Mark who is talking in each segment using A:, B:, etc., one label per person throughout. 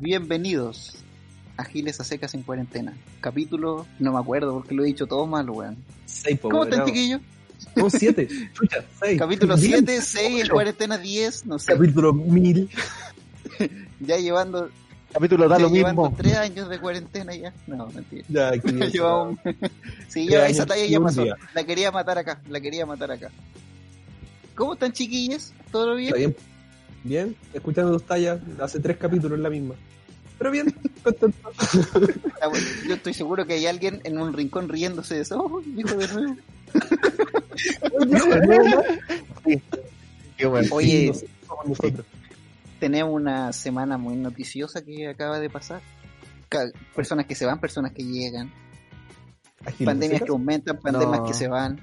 A: Bienvenidos a Giles a Secas en Cuarentena. Capítulo, no me acuerdo porque lo he dicho todo mal, weón.
B: Seis,
A: ¿Cómo están, chiquillos?
B: No, siete. Chucha, seis.
A: Capítulo
B: Bien.
A: 7, 6, en cuarentena 10, no sé.
B: Capítulo mil.
A: Ya llevando,
C: capítulo da
A: ya
C: lo
A: llevando
C: mismo.
A: 3 años de cuarentena ya. No, mentira.
B: Ya,
A: llevamos- Sí,
B: Tres
A: ya esa talla ya pasó.
B: día.
A: La quería matar acá, la quería matar acá. ¿Cómo están, chiquillos? ¿Todo bien?
B: Está bien. Bien, escuchando dos tallas, hace tres capítulos la misma. Pero bien, contento.
A: Ah, bueno, Yo estoy seguro que hay alguien en un rincón riéndose de eso. Oh, dijo de nuevo.
C: Qué bueno.
A: Oye,
B: Sí,
A: tenemos una semana muy noticiosa que acaba de pasar. Personas que se van, personas que llegan. Pandemias que aumentan, pandemias
C: No.
A: que se van.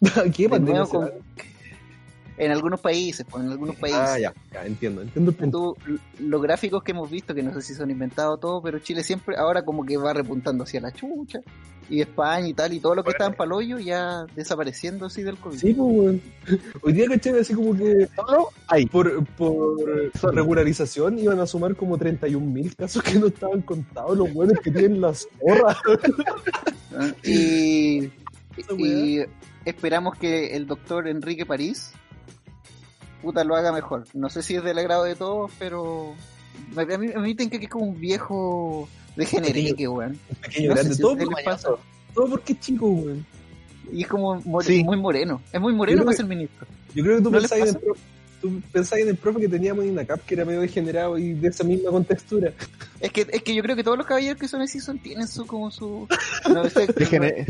B: ¿Qué
A: De
B: pandemia se
A: con-
B: va?
A: En algunos países, pues en algunos países.
B: Ah, ya, ya, entiendo. Entiendo el punto.
A: Tú, los gráficos que hemos visto, que no sé si son inventados todos, pero Chile siempre ahora como que va repuntando hacia la chucha. Y España y tal, y todo lo que estaba en Paloyo ya desapareciendo así del COVID.
B: Sí, pues, weón. Hoy día caché así como que
C: Solo ahí.
B: por, por regularización iban a sumar como 31.000 casos que no estaban contados. Los buenos que tienen las zorras.
A: ¿Ah? Y, y esperamos que el doctor Enrique París puta lo haga mejor. No sé si es del agrado de todos, pero a mí, a mí que es como un viejo de genereque, weón.
B: Pequeño,
A: No
B: grande,
A: si
B: todo, por- todo porque es chico, weón.
A: Y es como more-
C: Sí.
A: muy moreno. Es muy moreno para ser ministro.
B: Yo creo que tú
A: ¿No
B: pensabas en, el tú pensabas en el profe que teníamos en INACAP, que era medio degenerado y de esa misma contextura.
A: Es que, es que yo creo que todos los caballeros que son así son, tienen su como su no sé,
C: Degener-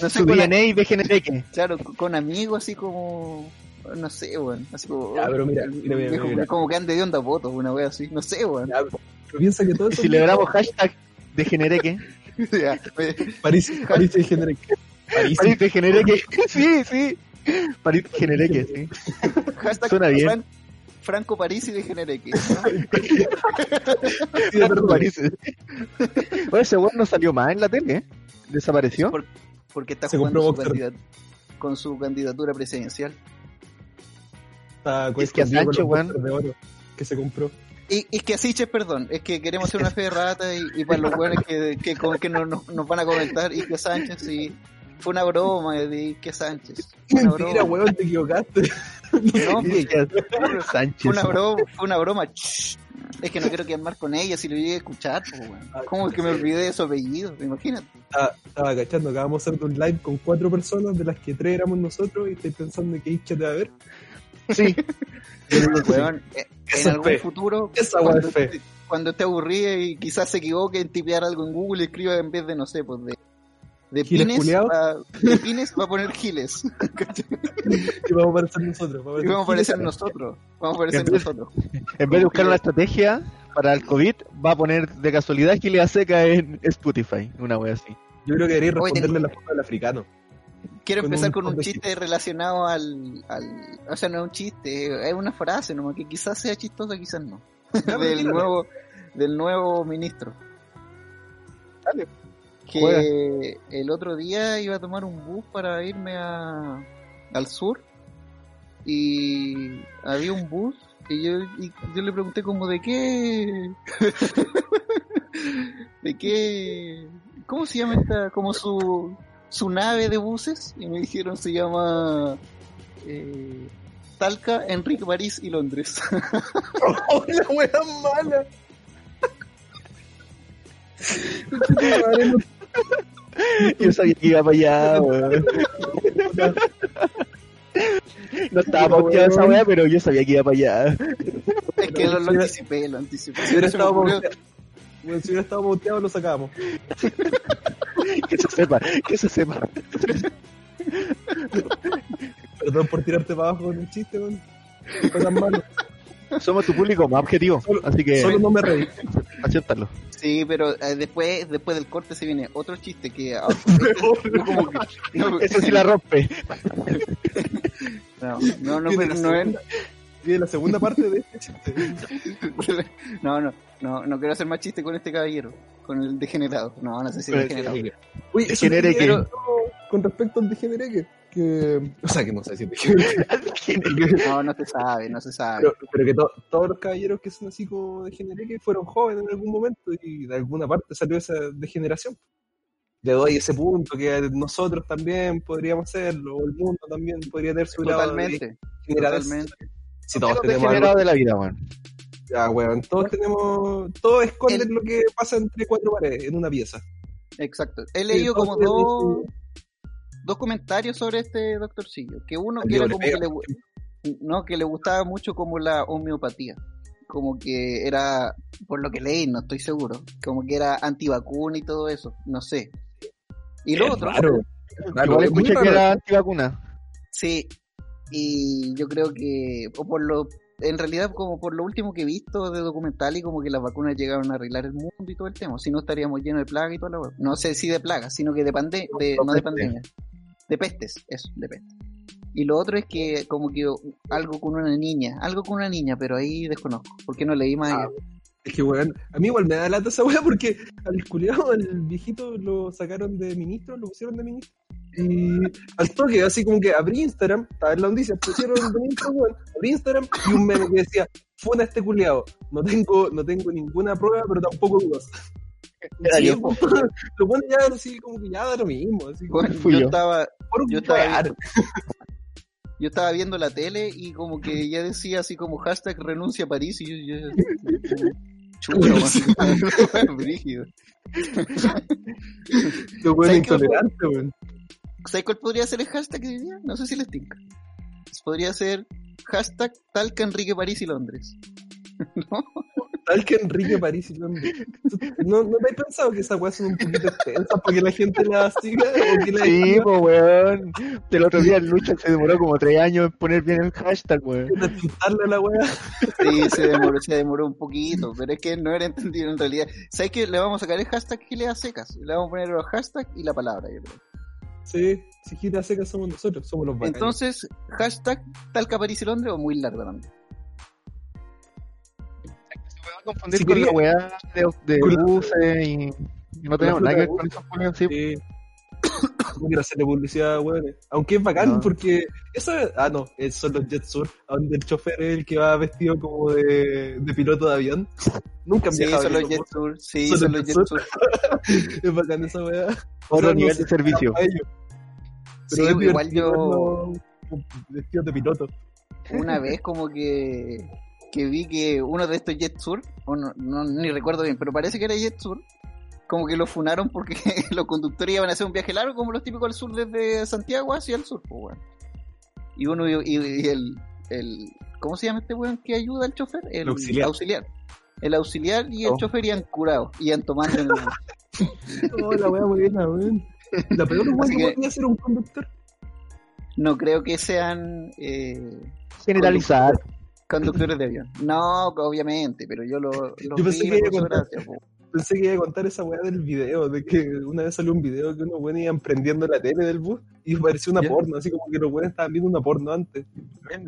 A: No sé,
C: su
A: la-
C: DNA y degenereque.
A: claro, con amigos así como no sé, weón, así como
B: Ya, pero mira, mira, mira,
A: viejo,
B: mira, mira.
A: como que ande de onda votos, una wea así, no sé, weón.
B: Ya, pero piensa que todo eso.
C: Si le damos hashtag degenereque.
A: Ya, oye,
B: París, París de degenereque. París.
C: París degenereque. Sí, sí. París degenereque, sí.
A: hashtag
C: Suena bien.
A: Fran- Franco París y de Genereque.
B: Sí, de verdad.
C: París. Oye, ese weón no salió más en la tele, ¿eh? Desapareció.
A: Por- porque está
B: Se
A: jugando su con su candidatura presidencial.
B: Está
C: Es que a
B: escondido con
C: Sancho, weón.
B: boxers de oro que se compró.
A: Y es que así, che, perdón, es que queremos hacer una fe de rata y, y para los buenos que, que, con- que nos, nos- nos van a comentar, y que Sánchez, sí, fue una broma de que Sánchez. Fue una
B: Mentira,
A: broma.
B: weón, te equivocaste.
A: No, pues, fue
C: Sánchez.
A: una broma, fue una broma. Es que no quiero quedar con ella si lo llegué a escuchar, pues, weón. ¿Cómo es que me olvidé de su apellido? Imagínate.
B: Estaba, estaba cachando, acabamos de hacer un live con cuatro personas, de las que tres éramos nosotros, y estoy pensando que te va a ver.
C: Sí.
A: Weón, eh, en
B: Esa
A: algún
B: fe.
A: futuro,
B: Esa
A: cuando,
B: fe.
A: esté- cuando esté aburrida y quizás se equivoque en tipear algo en Google, escriba en vez de, no sé, pues de, de
B: ¿Giles
A: pines, va, de pines va a poner giles.
B: Y vamos a aparecer nosotros. Vamos
A: Y vamos a aparecer
B: Giles.
A: nosotros. Vamos a aparecer nosotros.
C: En vez de buscar una estrategia para el COVID, va a poner de casualidad Gilead Seca en Spotify. Una wea así.
B: Yo creo que debería
A: Oye,
B: responderle la foto del africano.
A: Quiero
B: con
A: empezar
B: un
A: con un chiste relacionado al, al... O sea, no es un chiste, es una frase nomás que quizás sea chistosa, quizás no. del, nuevo, del nuevo ministro.
C: Dale.
A: Que
C: Juega.
A: el otro día iba a tomar un bus para irme a, al sur y había un bus y yo, y yo le pregunté como de qué... de qué... ¿Cómo se llama esta? Como su, su nave de buses y me dijeron se llama eh, Talca, Enrique París y Londres.
B: ¡Oh, la wea mala!
C: Yo sabía que iba para allá, weón. No estaba pauteada esa wea, pero yo sabía que iba para allá.
A: es que lo, lo anticipé, lo anticipé.
B: Si hubiera estado pauteado, bueno, si hubiera estado pauteado, lo sacábamos.
C: Que se sepa, que se sepa.
B: Perdón por tirarte para abajo con el chiste, weón. Fue tan malo.
C: Somos tu público más objetivo,
B: Solo-
C: así que
B: Solo no me reí.
C: acéptalo.
A: Sí, pero eh, después después del corte se viene otro chiste que... ah, este- como que- no,
C: Eso sí la rompe.
A: no, no, no, pero no es-
B: viene la segunda parte de este chiste.
A: no, no, no, no quiero hacer más chiste con este caballero, con el degenerado. No, no sé si es degenerado.
C: Que-
B: quiero- con respecto al degenereque, que... O sea, que no sé decir degenereque.
A: No, no se sabe, no se sabe.
B: Pero, pero que to- todos los caballeros que son así como degenereque fueron jóvenes en algún momento y de alguna parte salió esa degeneración. Le doy ese punto que nosotros también podríamos hacerlo, o el mundo también podría tener su de
A: Totalmente,
B: degeneración.
A: totalmente.
B: Si todos tenemos algo,
C: de la vida, weón.
B: ya, weón, todos tenemos, todos esconden
A: El-
B: lo que pasa entre cuatro paredes en una pieza.
A: Exacto. He leído como dos, dos comentarios sobre este doctorcillo. Que uno que era como que le, no, que le gustaba mucho como la homeopatía. Como que era, por lo que leí, no estoy seguro, como que era antivacuna y todo eso, no sé. Y lo
B: Es
A: otro,
B: raro, muy
C: escuché que era antivacuna.
A: sí, y yo creo que, o por lo, en realidad como por lo último que he visto de documental y como que las vacunas llegaron a arreglar el mundo y todo el tema, si no estaríamos llenos de plagas y toda la. No sé si de plagas, sino que de pandemia, de,
C: No,
A: no de pandemia, de pestes, eso, de pestes. Y lo otro es que como que algo con una niña, algo con una niña, pero ahí desconozco, porque no leí más
B: Ah. Es que, weón, a mí igual me da lata esa weá porque al culiado, al viejito, lo sacaron de ministro, lo pusieron de ministro. Y al toque, así como que abrí Instagram, estaba en la noticia, pusieron de ministro, weón, abrí Instagram y un meme que decía, funa este culiado. No tengo, no tengo ninguna prueba, pero tampoco dudas. Sí, po. lo bueno ya así como que ya da lo mismo, así como
A: Bueno,
C: fui
A: yo
C: yo.
A: estaba, yo estaba viendo, yo estaba viendo la tele y como que ya decía así como hashtag renuncia a París y yo, yo chulo. Brígido.
B: Lo bueno intolerante, weón.
A: ¿Sabes cuál podría ser el hashtag que diría? No sé si les tinca. Podría ser hashtag talca Enrique París y Londres. ¿No?
B: Tal que Enrique París y Londres. ¿No, ¿No te has pensado que esas weas son un poquito extensas para que la gente las siga? O que la
C: Sí, pues, weón. El otro día el Lucha se demoró como tres años en poner bien el hashtag, weón.
B: a la wea.
A: Sí, se demoró, se demoró un poquito, pero es que no era entendido en realidad. ¿Sabes qué? Le vamos a sacar el hashtag Gilea Secas. Le vamos a poner los hashtags y la palabra, yo creo.
B: Sí, si gira seca somos nosotros, somos los bacanes.
A: Entonces, hashtag Talca París y Londres o muy largo también.
C: Se a confundir
B: Si
C: con
B: quería-
C: la weá de, de buses y, y no tenemos nada que ver con esos sí.
B: No quiero hacerle publicidad, weón. Aunque es bacán
C: No.
B: porque eso es- ah no, es- son los Jet Sur, donde el chofer es el que va vestido como de, de piloto de avión. Nunca han
A: Sí, son los Jet. Sur. Sí,
B: Son los Jet
A: Sur.
B: Es bacán esa weá.
C: Otro
B: no
C: nivel de servicio.
B: ellos,
A: Sí,
B: pero es
A: igual yo
B: verlos vestidos de piloto.
A: una vez como que, que vi que uno de estos Jet Sur, o no, no, ni recuerdo bien, pero parece que era Jet Sur, como que lo funaron porque los conductores iban a hacer un viaje largo como los típicos del sur desde Santiago hacia el sur, pues, weón. Y uno y, y el, el ¿cómo se llama este weón que ayuda al chofer? El,
B: auxiliar.
A: El auxiliar y el
B: Oh.
A: chofer iban curados, iban tomando en el-
B: Oh, la weá buena, weón. La peor
A: Así
B: que
A: que-
B: podría ser un conductor.
A: No creo que sean eh,
C: Generalizar.
A: conductores de avión. No, obviamente, pero yo lo, lo
B: Yo pensé
A: vi,
B: que iba Pensé que iba a contar esa weá del video, de que una vez salió un video que unos buenos iban prendiendo la tele del bus y parecía una
C: ¿Ya?
B: porno, así como que los buenos estaban viendo una porno antes.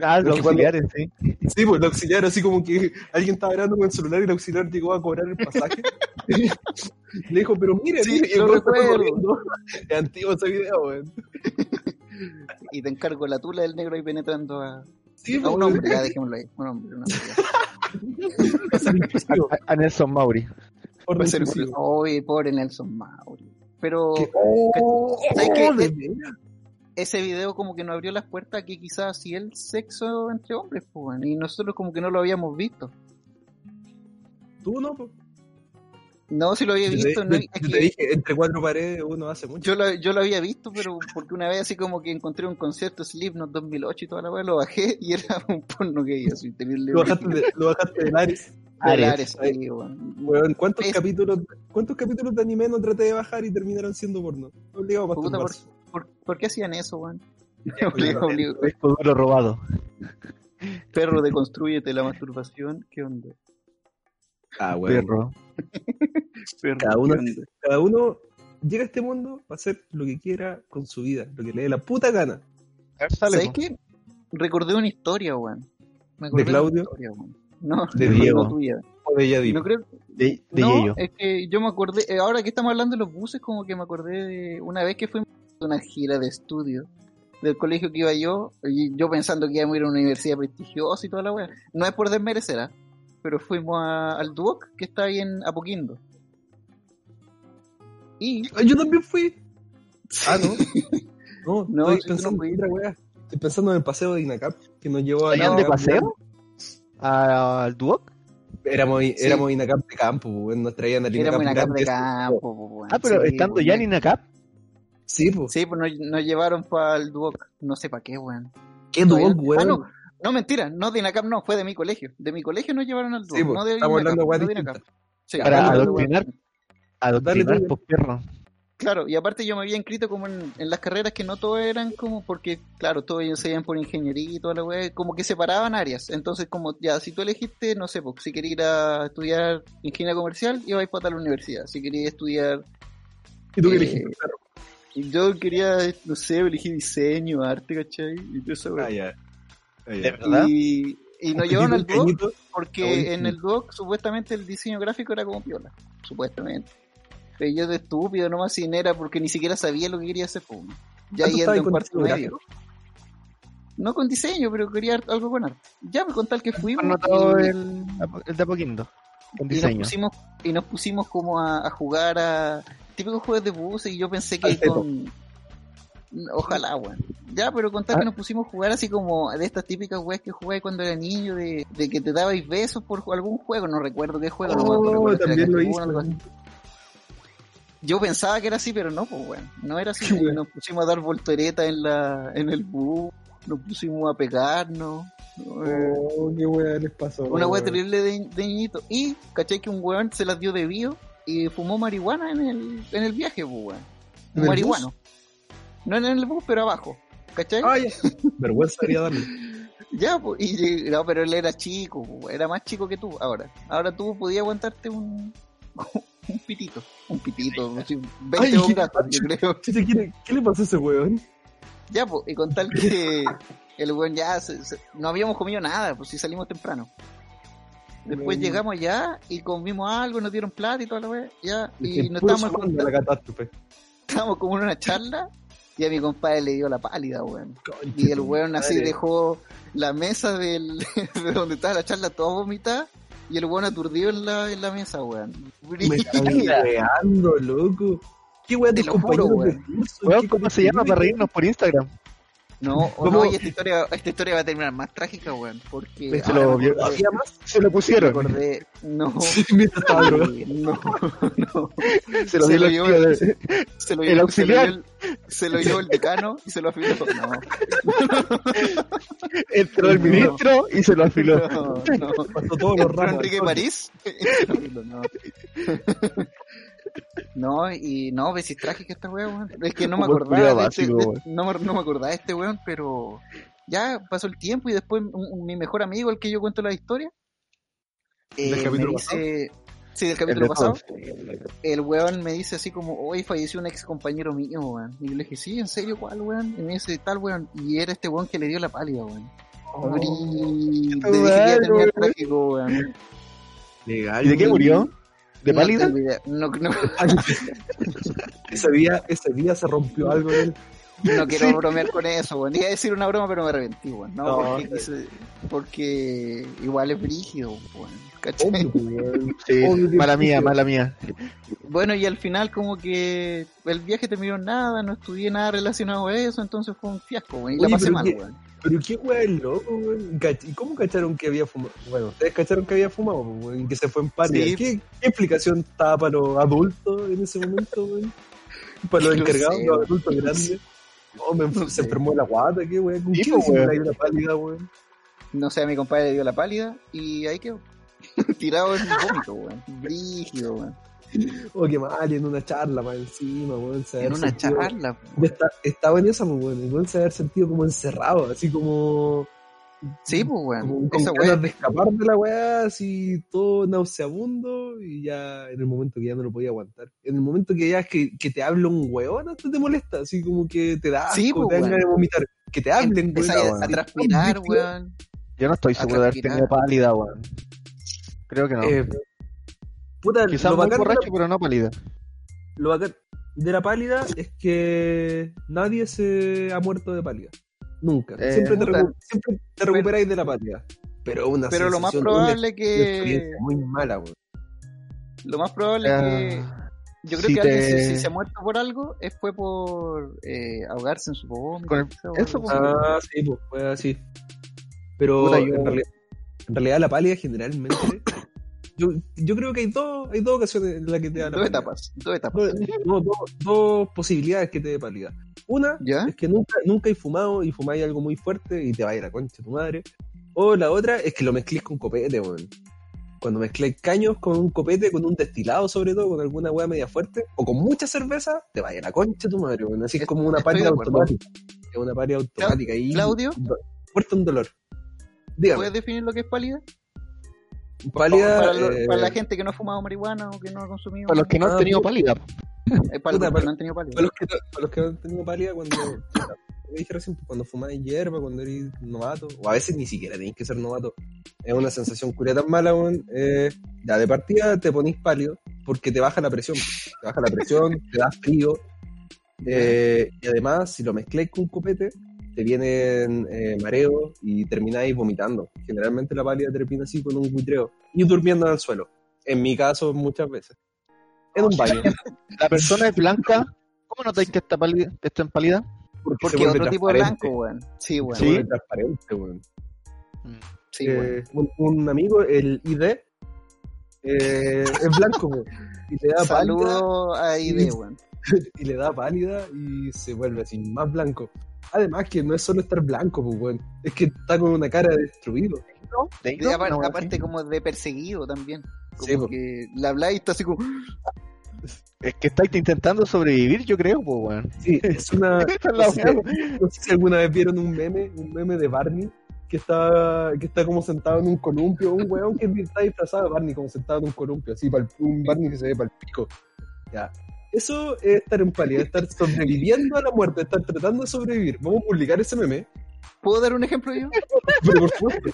C: Ah, los auxiliares, sí.
B: Sí, pues el auxiliar, así como que alguien estaba grabando con el celular y el auxiliar llegó a cobrar el pasaje. Le dijo, pero mire,
A: Sí,
B: mire, y el
A: lo
B: weón se fue
A: recuerdo.
B: corriendo. Es antiguo ese video, weón.
A: Y te encargo la tula del negro ahí penetrando a,
B: Sí,
A: a
B: pues,
A: un
B: weón.
A: hombre, ya dejémoslo ahí. Un hombre.
B: A,
C: a Nelson Mauri.
A: Va a ser. Oye, pobre Nelson Mauri. Pero
B: Que- oh,
A: ¿sabes qué?
B: de veras.
A: ese video como que nos abrió las puertas que quizás hacía el sexo entre hombres, pues, y nosotros como que no lo habíamos visto.
B: Tú no.
A: No, si lo había
B: Yo te,
A: visto, no,
B: yo-
A: es
B: yo te
A: que
B: dije, entre cuatro paredes uno hace mucho.
A: yo lo, yo lo había visto, pero porque una vez así como que encontré un concierto Slipknot 2008 y toda la weá, lo bajé y era un porno gay, así.
B: Lo bajaste, de, lo bajaste del Ares.
A: Ares,
C: Ares.
A: sí, weón.
B: Weón, ¿cuántos
A: Es-
B: capítulos, ¿cuántos capítulos de anime no traté de bajar y terminaron siendo porno? Obligado a
A: Puta, por,
B: masturbarse.
A: por, por qué hacían eso, weón? Obligado, obligado.
C: Disco duro robado.
A: Perro, deconstrúyete la masturbación. ¿Qué onda?
B: Ah, weón.
C: Perro.
A: Perro,
B: Cada uno, cada uno llega a este mundo para hacer lo que quiera con su vida, lo que le dé la puta gana.
A: ¿Sabes qué? Recordé una historia, weón. Me acordé
B: ¿De Claudio?
A: una historia, weón. No,
B: De
A: no,
C: Diego.
A: no tuya.
B: O de Yadip.
A: No creo,
C: De, de
A: no, es que yo me acordé, eh, ahora que estamos hablando de los buses, como que me acordé de una vez que fuimos a una gira de estudio del colegio que iba yo, y yo pensando que íbamos a ir a una universidad prestigiosa y toda la weá. No es por desmerecer, ¿ah? pero fuimos a- al Duoc, que está ahí en Apoquindo. Y
B: Ah, Yo también fui. Ah, no. No,
A: No,
B: estoy pensando
A: no fuiste.
B: otra wea. Estoy pensando en el paseo de Inacap que nos llevó a
C: ¿Vayan de paseo? ¿Al Duoc?
B: Éramos,
A: Sí.
B: éramos Inacap de campo, weón. Nos traían al
A: éramos
B: Inacap
A: Acap de campo. po, weón.
C: Ah, pero
A: Sí,
C: estando
A: weón.
C: ya en Inacap.
B: Sí, pues.
A: Sí, pues nos, nos llevaron para el Duoc. No sé para qué, weón.
B: Qué
A: Todavía-
B: dog, weón.
A: Ah, no, no, mentira, no de INACAP, no, fue de mi colegio. De mi colegio nos llevaron al Duoc,
B: Sí, pues,
A: no de
B: estamos
A: INACAP,
B: hablando de
A: no. INACAP. Sí,
C: Para adoctrinar. Adoctrinar, pues perro.
A: Claro, y aparte yo me había inscrito como en, en las carreras que no todas eran como, porque claro, todos ellos se iban por ingeniería y toda la wea, como que separaban áreas. Entonces, como ya, si tú elegiste, no sé, pues, si querías ir a estudiar ingeniería comercial, ibas para tal universidad. Si querías estudiar
B: ¿Y tú qué
A: eh? Y yo quería, no sé, elegí diseño, arte, ¿cachai? Y todo eso,
B: Ah, ya. Ah, ya.
C: ¿De verdad?
A: Y, y nos llevaron al.
B: Ah,
A: porque en el Duoc supuestamente el diseño gráfico era como piola, supuestamente. Pero yo de estúpido nomás sin era porque ni siquiera sabía lo que quería hacer. pues. Ya
B: Ah, ¿tú
A: yendo en cuarto
B: diseño
A: medio. No con diseño, pero quería algo con arte. Ya me contar que fuimos
C: Anotado el, el de Apoquindo. Con
A: y nos
C: diseño.
A: pusimos y nos pusimos como a, a jugar a típicos juegos de buses y yo pensé que con ojalá weón ya pero contar
C: Ah.
A: que nos pusimos a jugar así como de estas típicas weas que jugué cuando era niño de, de que te dabais besos por algún juego no recuerdo qué juego no
B: Oh,
A: era,
B: también lo hice.
A: Yo pensaba que era así pero no pues weón no era así
B: weón.
A: nos pusimos a dar volteretas en la en el bus nos pusimos a pegarnos
B: Oh, qué weá les pasó.
A: una
B: weón.
A: terrible de, de niñito. Y, ¿cachai? Que un weón se las dio de bio y fumó marihuana en el, en el viaje, pues, weón.
B: ¿En el
A: Marihuano. No en el bus, pero abajo. ¿Cachai?
B: Ah, ya. Vergüenza debería darle.
A: Ya, pues, y no, pero él era chico, pues, era más chico que tú ahora. Ahora tú podías aguantarte un, un pitito. Un pitito, así, 20
B: Ay,
A: bongazos, yo creo.
B: ¿qué, le- ¿Qué le pasó a ese weón?
A: Ya, pues, y con tal que el weón ya se- se- no habíamos comido nada, pues si salimos temprano. Después
B: Weón.
A: llegamos allá y comimos algo, nos dieron plata y toda la weá, ya, y
B: El
A: nos estábamos,
B: a la catástrofe.
A: estábamos como en una charla y a mi compadre le dio la pálida, weón. Y el weón así dejó la mesa del, de donde estaba la charla toda vomitada y el weón aturdido en la, en la mesa, weón.
B: Me weando, loco. ¿Qué weón
A: Te
B: de
A: weón.
B: curso?
C: Weón,
B: ¿Qué
C: ¿Cómo se llama para reírnos por Instagram?
A: No, o
B: ¿Cómo?
A: no, y esta historia, esta historia va a terminar más trágica, weón, porque
C: Se
A: ahora
C: lo
A: me
C: vio-
A: acordé-
B: ¿Había más?
C: Se lo pusieron.
A: no,
B: Sí, mientras estaba drogado.
A: no, no.
C: Se lo
A: Se
C: dio
A: lo
C: el
A: llevó el-
C: de-
A: Se lo
C: El
A: llevó,
C: auxiliar.
A: Se lo, llevó el, se lo llevó el decano y se lo afiló. No,
C: Entró el
A: No.
C: ministro y se lo afiló.
A: no, no.
B: Pasó todos los
A: Entró
B: ramos.
A: Enrique. París. y se lo afiló, no. No, y no, ves si es trágica esta weón. Es que no me
C: el
A: acordaba de este, de- no, me, no me acordaba de este weón, pero ya pasó el tiempo y después un- un- mi mejor amigo, el que yo cuento la historia,
B: ¿Del
A: eh, me
B: capítulo
A: dice, sí, del
C: El
A: capítulo
C: de
A: pasado, el weón me dice así como, hoy falleció un ex compañero mío, weón. Y yo le dije, sí, ¿en serio cuál, weón? Y me dice, tal, weón. Y era este weón que le dio la pálida, weón.
B: Oh,
A: dije que ya
C: malo,
A: tenía
C: weón.
A: trágico, weón.
B: Legal.
C: ¿Y de qué murió? ¿De
A: No
C: pálida?
A: tengo idea. No, no,
B: Ese día, ese día se rompió algo en él.
A: no quiero
C: Sí.
A: bromear con eso, weón. Iba a decir una broma, pero me arrepentí, weón. No,
B: No,
A: porque, igual es brígido, weón. ¿Cachai?
B: Obvio, weón.
C: Sí,
B: Obvio que
C: mala
B: sí,
C: mía,
B: weón.
C: mala mía.
A: Bueno, y al final como que el viaje terminó en nada, no estudié nada relacionado a eso, entonces fue un fiasco, weón. Y la pasé
B: pero
A: mal,
B: qué-
A: weón.
B: Pero qué weón loco, weón. ¿Y cómo cacharon que había fumado? Bueno, ustedes cacharon que había fumado, pues, weón, que se fue en paria.
A: Sí.
B: ¿Qué, ¿Qué explicación estaba para los adultos en ese momento, weón? Para los
A: No
B: encargados,
A: sé,
B: los
A: weón.
B: adultos grandes. No, me,
A: No
B: se
A: sé.
B: enfermó la guata, qué weón. ¿Con
C: Sí,
B: qué
C: pues,
B: hicimos
C: weón.
B: una pálida, weón?
A: No sé, a mi compadre le dio la pálida y ahí quedó. Tirado en vómito, weón. Brígido, weón.
B: Oh, qué mal, en una charla más encima, weón.
A: En una
B: sentido-
A: charla,
B: Yo esta- estaba en esa, pues, weón. El weón se haber sentido como encerrado, así como.
A: Sí, pues, weón.
B: Como con
A: Esa
B: ganas
A: weá.
B: de escapar de la weá, así todo nauseabundo, y ya en el momento que ya no lo podía aguantar. En el momento que ya es que, que te habla un weón, hasta te molesta, así como que te da asco,
A: Sí, pues,
B: te dan
A: weón.
B: de vomitar. Que te hablen, weón.
A: a, a transpirar, weón.
C: Yo no estoy seguro de haber tenido pálida, weón. Creo que no.
B: Eh, puta,
C: Quizás
B: lo
C: muy
B: de la,
C: borracho, pero no pálida.
B: lo bacán de la pálida es que nadie se ha muerto de pálida. Nunca.
C: Eh,
B: siempre, te
A: puta.
B: recu- siempre te recuperáis de la pálida. Pero una
A: Pero lo más probable
B: una
A: que.
B: muy mala.
A: Lo más probable es que.
C: Ah,
A: Yo creo
C: si
A: que alguien, si, si se ha muerto por algo, es fue por eh, ahogarse en su
C: el-
A: o
C: eso,
A: así.
B: Ah, sí, pues fue así. Pero
C: Puta, yo-
B: en, realidad, en realidad la pálida generalmente. Yo, yo creo que hay dos, hay dos ocasiones en las que te da la
A: Dos etapas, dos etapas.
B: Dos, no, dos- dos posibilidades que te dé pálida. Una
A: ¿Ya?
B: es que nunca, nunca hay fumado y fumáis algo muy fuerte y te va a ir a concha tu madre. O la otra es que lo mezcles con copete, weón. Cuando mezcles caños con un copete, con un destilado sobre todo, con alguna weá media fuerte, o con mucha cerveza, te va a ir a concha tu madre, weón. Así es como una
A: acuerdo.
B: automática. Es una pálida automática. Y
A: Claudio.
B: Fuerte un dolor. Dígame,
A: ¿Puedes definir lo que es pálida?
B: Pálida.
A: para,
B: eh,
A: para la gente que no ha fumado marihuana o que no ha consumido.
C: Para los que no han
B: Ah,
C: tenido
B: puta.
C: pálida.
A: Eh, para los que no han tenido pálida.
B: Para los que, para los que no han tenido pálida cuando. como dije recién, pues, cuando fumáis hierba, cuando eres novato, o a veces ni siquiera tenéis que ser novato. Es una sensación curia tan mala, weón. Eh, ya de partida te ponís pálido porque te baja la presión. Te baja la presión, te da frío. eh, y además, si lo mezcláis con copete, te vienen eh, mareos y termináis vomitando. Generalmente la pálida termina así con un buitreo y durmiendo en el suelo. En mi caso, muchas veces. En un baño.
C: La persona es blanca. ¿Cómo notáis que está, pálida, que está en pálida?
A: Porque otro tipo de blanco, weón. Sí, weón.
C: Sí.
B: transparente, weón.
A: Sí,
B: Eh, un, un amigo, el ID, eh, es blanco, weón, y le da pálida,
A: Saludo a ID, weón.
B: y le da pálida y se vuelve así más blanco. Además que no es solo estar blanco, pues, weón, es que está con una cara de destruido.
C: ¿De
A: Y aparte,
C: No,
A: aparte
C: sí.
A: como de perseguido también. Como
B: Sí, po.
A: que la habláis y está así como...
C: Es que estáis intentando sobrevivir, yo creo, pues, weón.
B: Sí, es una... No, sé, no si alguna vez vieron un meme, un meme de Barney, que está, que está como sentado en un columpio, un weón que está disfrazado de Barney, como sentado en un columpio, así, un Barney que se ve para el pico. Ya. Eso es estar en pálida, estar sobreviviendo a la muerte, estar tratando de sobrevivir. Vamos a publicar ese meme,
A: ¿Puedo dar un ejemplo yo?
B: pero por supuesto.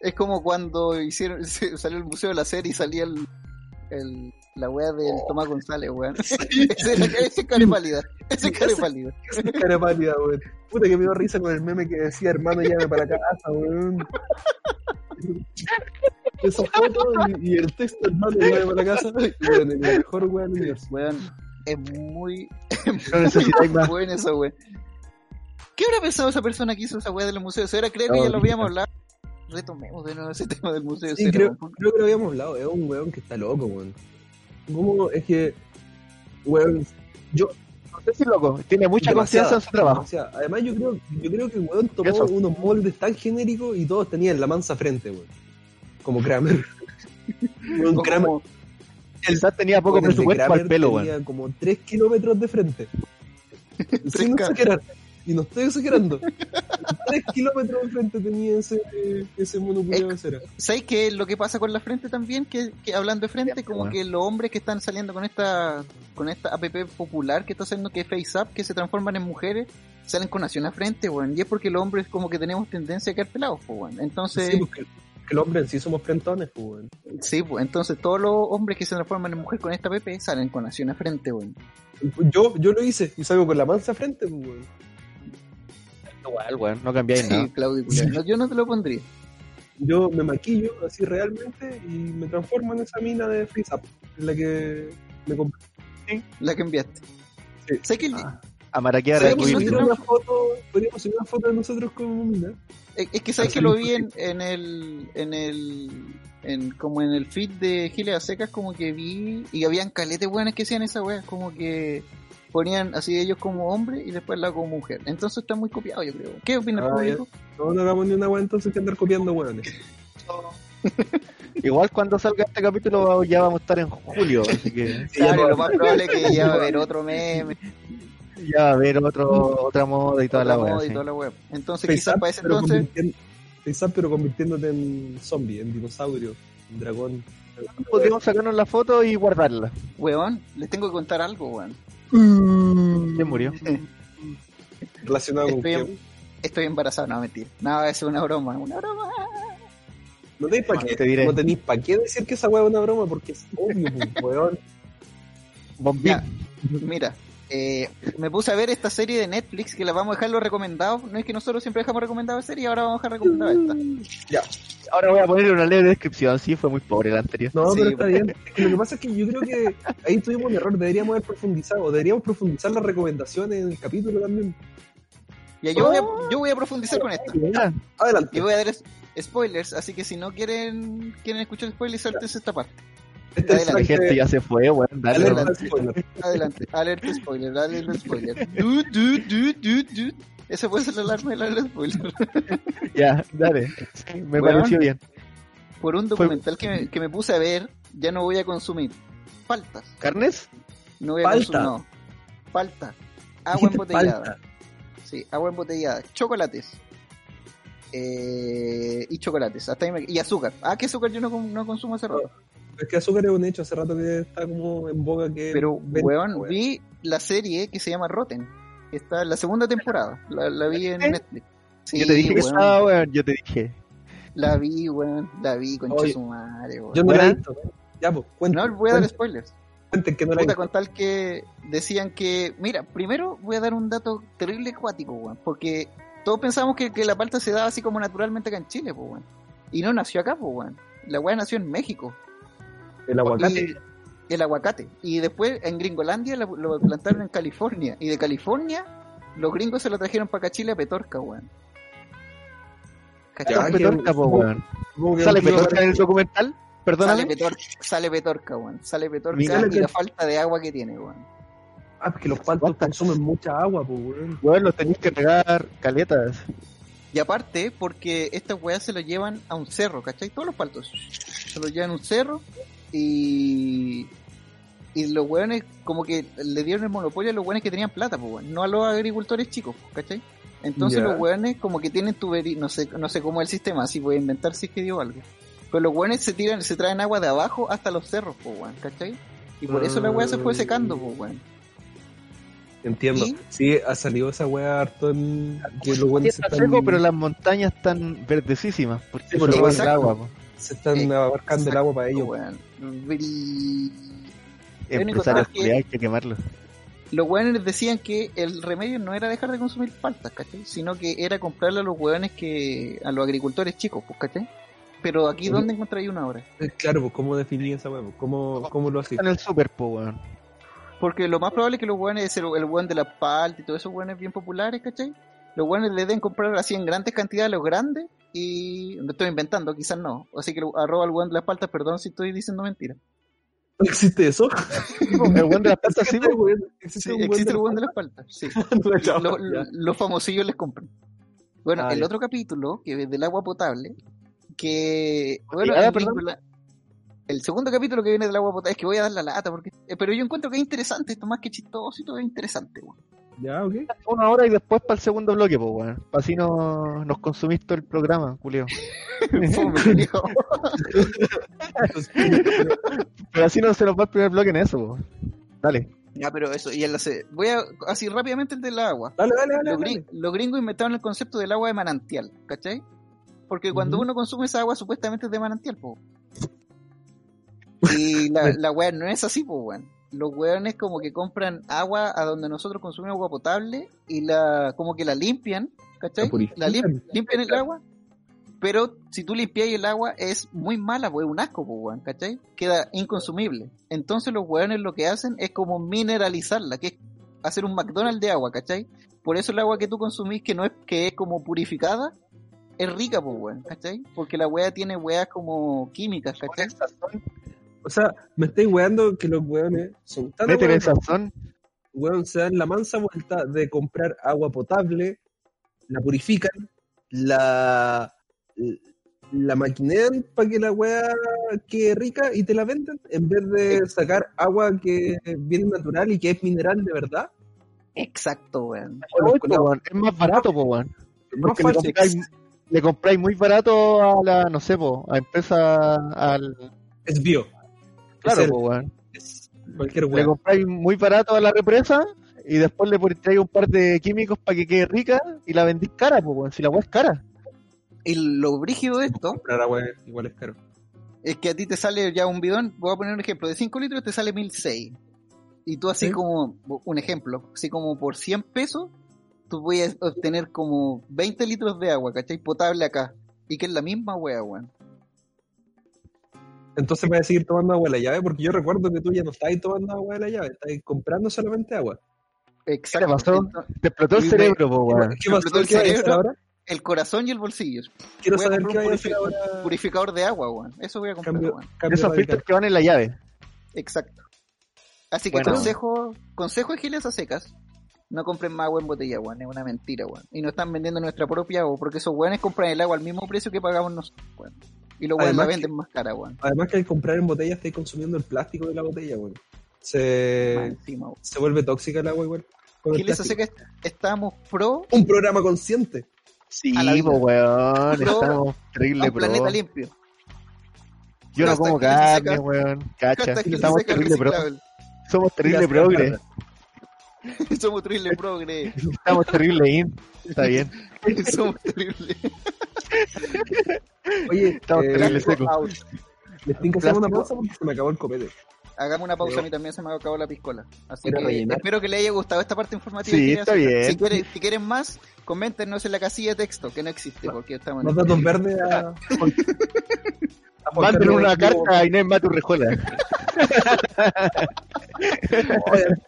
A: Es como cuando hicieron salió el museo de la serie y salía el, el- la wea del
B: Oh.
A: Tomás González, weón. ese es ese es cara pálida. Ese es cara pálida.
B: Esa cara pálida, weón. Puta que me dio risa con el meme que decía, hermano, llame para casa, weón. Esa foto y, y el texto, hermano, llame para casa. Weón, el mejor weón del universo.
A: Weón, es muy,
C: No necesitáis más.
A: bueno eso, weón. ¿Qué habrá pensado esa persona que hizo esa wea del museo de cera? Creo que
B: No,
A: ya lo habíamos hablado. Retomemos de nuevo ese tema del museo de
B: Sí, creo, creo que lo habíamos hablado. Es un weón que está loco, weón. ¿Cómo es que, weón, yo
C: No sé si loco. Tiene mucha confianza en su trabajo.
B: demasiado. Además, yo creo, yo creo que el weón tomó
C: Eso.
B: unos moldes tan genéricos y todos tenían la mansa frente, weón. Como Kramer. Weón,
A: Como-
B: Kramer
C: Quizás tenía poco
B: el
C: presupuesto para el
B: Kramer
C: pelo, weón.
B: tenía como 3 kilómetros de frente. Sin exagerar. Y no estoy exagerando. 3 kilómetros de frente tenía ese, ese mono de cera.
A: ¿Sabes qué es lo que pasa con la frente también? Que, que hablando de frente, como
C: bueno.
A: que los hombres que están saliendo con esta con esta app popular que está haciendo que es FaceApp, que se transforman en mujeres, salen con nación a frente, weón. Y es porque los hombres como que tenemos tendencia a quedar pelados, pues, weón. Entonces,
B: Sí, porque que los hombres en sí somos frentones, pues, weón.
A: sí, pues, entonces todos los hombres que se transforman en mujer con esta app salen con nación a frente, weón.
B: Yo, yo lo hice y salgo con la mansa frente, pues, weón.
C: Igual, weón. No cambiáis
A: Sí,
C: nada.
A: Claudio. No, yo no te lo pondría.
B: Yo me maquillo así realmente y me transformo en esa mina de FaceApp, en la que me compré.
A: La que enviaste.
B: Sí.
A: ¿Sabes que el-
C: Ah, A maraquear
A: Sí,
C: el
B: Podríamos subir una foto, podríamos subir una foto de nosotros como mina.
A: Es, es que sabes que
B: sí,
A: lo vi
B: sí.
A: en, en el en el en, como en el feed de Giles a Secas como que vi y habían caletes buenas que hacían esa wea como que ponían así ellos como hombre y después la como mujer entonces está muy copiado yo creo ¿qué opina el público?
B: No, no hagamos ni una weá entonces que andar copiando weones.
C: Igual cuando salga este capítulo ya vamos a estar en julio, así que...
B: Sí, ya
A: Claro,
B: no-
A: lo más probable es que ya va a haber otro meme
C: Ya va a haber otro, otra moda y toda
A: Otra
C: la
A: y
C: sí.
A: toda la web. Entonces, quizás para ese
B: pero
A: entonces,
B: up, pero convirtiéndote en zombie, en dinosaurio, en dragón.
C: Podríamos sacarnos la foto y guardarla.
A: weón, les tengo que contar algo, weón.
C: ¿Quién murió?
B: Relacionado con
A: Estoy,
B: que
A: em- estoy embarazado, no, mentira. Nada, es una broma, una broma.
B: no tenéis para
C: Te
B: qué,
C: diré.
B: no tenéis pa' qué decir que esa weá es una broma porque es obvio, pues, weón.
C: Bombín.
A: Ya, mira, eh, me puse a ver esta serie de Netflix que la vamos a dejar los recomendados. No es que nosotros siempre dejamos recomendadas series, ahora vamos a dejar recomendada esta.
C: Ahora voy a poner una leve descripción. Sí, fue muy pobre la anterior.
B: No,
A: Sí,
B: pero está
A: pues.
B: bien. Lo que pasa es que yo creo que ahí tuvimos un error. Deberíamos haber profundizado. Deberíamos profundizar las recomendaciones en el capítulo también.
A: Ya, yo, voy a, yo voy a profundizar con esta.
C: Ya.
A: Y
B: Adelante.
A: voy a dar spoilers, así que si no quieren quieren escuchar spoilers, saltense esta parte.
B: Este es
A: adelante.
C: La gente ya se fue, weón. Dale, nomás.
B: spoiler.
A: Adelante, alerta spoiler, alerta spoiler. Du, du, du, du, du. Ese puede ser la alarma del alerta spoiler.
C: Ya, dale. Sí, me
A: Weón.
C: pareció bien.
A: Por un documental que me, que me puse a ver, ya no voy a consumir paltas.
C: ¿Carnes?
A: No voy a
B: Palta.
A: consumir, no. Palta. Agua embotellada.
B: palta.
A: Sí, agua embotellada. Chocolates. Eh, y chocolates. Hasta ahí me- Y azúcar. Ah, que azúcar yo no, no consumo hace rato.
B: Es que azúcar es un hecho. Hace rato que está como en boga que.
A: Pero, weón, vi la serie que se llama Rotten. Está en la segunda temporada. La, la vi en
C: ¿Eh?
A: Netflix. Sí,
C: yo te dije que estaba, weón. Yo te dije.
A: La vi, weón. La vi, concha
B: Oye,
A: su madre, weón.
B: Yo no la he visto. Ya, pues, cuenten.
A: No, voy a dar spoilers.
B: cuenten que no la he
A: Puta,
B: visto.
A: con tal que decían que. Mira, primero voy a dar un dato terrible acuático, weón. Porque todos pensamos que, que la palta se daba así como naturalmente acá en Chile, pues, weón. Y no nació acá, pues, weón. La weá nació en México.
B: El aguacate.
A: El aguacate. Y después en Gringolandia lo, lo plantaron en California. Y de California, los gringos se lo trajeron para acá a Chile a Petorca, weón. ¿Cachai?
C: Petorca, po, weón. ¿Sale Petorca en el documental?
A: Sale
C: Perdóname.
A: Petorca, sale Petorca, weón. Sale Petorca
C: Mira,
A: y la falta de agua que tiene, weón.
B: Ah, porque los paltos consumen mucha agua, pues, weón.
C: Weón, los tenéis que regar caletas.
A: Y aparte, porque estas weas se lo llevan a un cerro, ¿cachai? Todos los paltos. Se lo llevan a un cerro y. Y los weones, como que le dieron el monopolio a los weones que tenían plata, pues. No a los agricultores chicos, ¿cachai? Entonces los weones, como que tienen tubería, no sé, no sé cómo es el sistema, así voy a inventar si es que dio algo. Pero los weones se tiran, se traen agua de abajo hasta los cerros, pues, weón, ¿cachai? Y por eso la wea se fue secando, pues, weón.
B: Entiendo.
A: ¿Y?
B: Sí, ha salido esa weá harto en. Que los
C: Sí,
B: weones se
C: está
B: están,
C: seco, pero las montañas están verdecísimas. Porque
B: Sí,
C: roban el agua, po.
B: se están
A: Eh,
B: abarcando el agua para ellos.
A: Weón. Lo
C: Empresarios
A: que-
C: hay que
A: los hueones decían que el remedio no era dejar de consumir paltas, ¿cachai? Sino que era comprarle a los hueones que, a los agricultores chicos, pues, ¿cachai? Pero aquí. ¿dónde encontráis una hora?
B: Eh, Claro, pues, ¿cómo definir esa pues? ¿Cómo, ¿Cómo lo hacía?
C: En el super, po, weón.
A: Porque lo más probable es que los hueones, el, el hueón de la palta y todos esos hueones bien populares, ¿cachai? Los hueones le deben comprar así en grandes cantidades a los grandes y... Me estoy inventando, quizás no. Así que lo- arroba al hueón de las paltas, perdón si estoy diciendo mentira.
B: ¿No existe eso?
C: El weón de las paltas, sí.
A: Sí,
B: Existe,
A: el hueón de sí.
B: la-
A: Lo-
B: Ya.
A: los famosillos les compran. Bueno,
B: Ah,
A: el
B: ya.
A: otro capítulo, que es del agua potable, que... Bueno,
C: Ah.
A: Gringola- el segundo capítulo que viene del agua potable, es que voy a dar la lata, porque eh, pero yo encuentro que es interesante, esto más que chistoso y todo es interesante, weón.
B: Ya, ok.
C: Una hora y después para el segundo bloque, po, weón. Para así no nos consumís todo el programa, Julio. Pero así no se nos va el primer bloque en eso, po. Dale.
A: ya, pero eso, y en la se- voy a, así rápidamente el del agua.
B: dale, dale, dale.
A: Los,
B: dale.
A: gring- los gringos inventaron el concepto del agua de manantial, ¿cachai? Porque cuando uno consume esa agua, supuestamente es de manantial, po. Y la, la weá no es así, po, weón. Los weones como que compran agua a donde nosotros consumimos agua potable y la como que la limpian, ¿cachai?
B: La
A: lim- limpian el agua, pero si tú limpias el agua es muy mala, pues es un asco, weón, ¿cachai? Queda inconsumible. Entonces los weones lo que hacen es como mineralizarla, que es hacer un McDonald's de agua, ¿cachai? Por eso el agua que tú consumís, que no es que es como purificada, es rica, pues, weón, ¿cachai? Porque la weá tiene weas como químicas, ¿cachai?
B: O sea, me estáis weando que los weones son tan
C: Métele
B: ahueonados,
C: sazón.
B: weón, se dan la mansa vuelta de comprar agua potable, la purifican, la, la maquinean para que la weá quede rica y te la venden, en vez de sacar agua que viene natural y que es mineral de verdad.
A: Exacto, weón.
C: Es más barato, po, weón.
B: No
C: Porque le compráis, le compráis muy barato a la, no sé, po, a empresa, al...
B: Es bio.
C: Claro,
B: Es
C: po, weón.
B: es cualquier
C: Le compráis muy barato a la represa y después le ponéis un par de químicos para que quede rica y la vendís cara, po, weón. Si la weá es cara.
A: Y lo brígido de esto
B: Comprar agua igual es caro.
A: es que a ti te sale ya un bidón, voy a poner un ejemplo, de 5 litros te sale 1006. Y tú así
B: Sí.
A: como, un ejemplo, así como por 100 pesos, tú puedes obtener como 20 litros de agua, ¿cachai? Potable acá. Y que es la misma wea, weón.
B: Entonces voy a seguir tomando agua de la llave porque yo recuerdo que tú ya no estabas tomando agua de la llave, estabas comprando solamente agua.
A: Exacto.
C: ¿Qué le pasó? Te explotó el cerebro, po, weón.
B: ¿Qué pasó?
A: explotó el
B: ¿Qué vas a hacer
A: cerebro.
B: ahora?
A: el corazón y el bolsillo.
B: Quiero
A: Voy
B: saber
A: comprar
B: qué
A: un
B: vas
A: purificador,
B: ahora.
A: purificador de agua, weón. Eso voy a comprar,
B: Cambio,
C: Esos filtros que van en la llave.
A: Exacto. Así que
C: Bueno.
A: consejo, consejo de giles a secas. No compren más agua en botella, weón. Es una mentira, weón. Y no están vendiendo nuestra propia agua, porque esos weones compran el agua al mismo precio que pagamos nosotros, weón. Y los weones la venden más cara, weón.
B: Además que al comprar en botella estáis consumiendo el plástico de la botella, weón. Se,
A: encima,
B: se vuelve tóxica el agua igual.
A: Giles a
B: plástico.
A: secas estamos pro
B: Un programa consciente.
C: Sí,
A: A la vida.
C: po, weón.
A: Pro
C: Estamos
A: a
C: terrible
A: un
C: pro.
A: planeta limpio.
C: Yo no
A: Hashtag
C: como carne,
A: secas.
C: weón. Cacha. Estamos terrible pro. Somos terrible progre.
A: Somos terrible progre.
C: Estamos terrible in. Está bien.
A: Somos terrible.
B: Oye,
C: Estamos
B: eh,
C: terrible secos.
B: Les tengo que hacer una pausa porque se me acabó el copete.
A: Hagamos una pausa,
B: Pero-
A: a mí también se me acabó la piscola. Así que
B: rellenar.
A: espero que les haya gustado esta parte informativa.
C: Sí, está bien.
A: Si quieren, si quieren más, coméntenos en la casilla de texto, que no existe, porque estamos
B: Los
A: en
B: datos verdes a. a Juan
C: Mándenle
B: Carlos
C: una carta a Inés Maturrejola.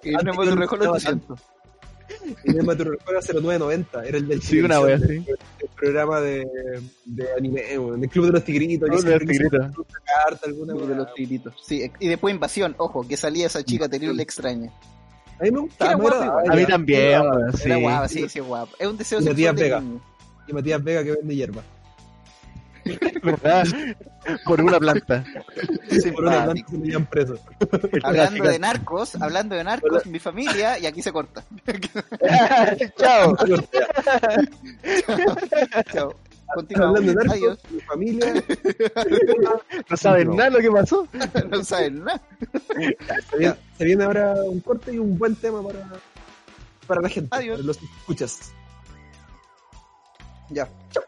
A: Y no hemos rejolo 800.
B: Inés Maturrejola 0990, era el del
C: Sí, una wea.
B: El programa de, de anime, del Club de los Tigritos.
C: Club
B: que
C: de los Tigritos.
B: una carta, alguna
A: Uno de
B: wea.
A: los tigritos. Sí, y después invasión, ojo, que salía esa chica terrible extraña.
B: A mí me gustaba,
A: guapa.
C: A mí también.
A: Era
C: Sí.
A: guapa, sí, sí, guapa. Es un deseo
B: Y Matías
A: de
B: Vega. Y Matías Vega que vende hierba.
C: ¿Verdad? Por una planta.
B: Por una
A: Simpático.
B: planta que me llevan preso.
A: Hablando de narcos, hablando de narcos, mi familia, y aquí se corta.
C: Chao.
A: Chao. Continuamos.
B: Hablando de narcos,
A: Adiós.
B: mi familia.
C: No saben nada lo que pasó.
A: No saben nada.
B: Se viene, se viene ahora un corte y un buen tema para, para la gente.
A: Adiós.
B: Los que escuchas.
A: Ya. Chao.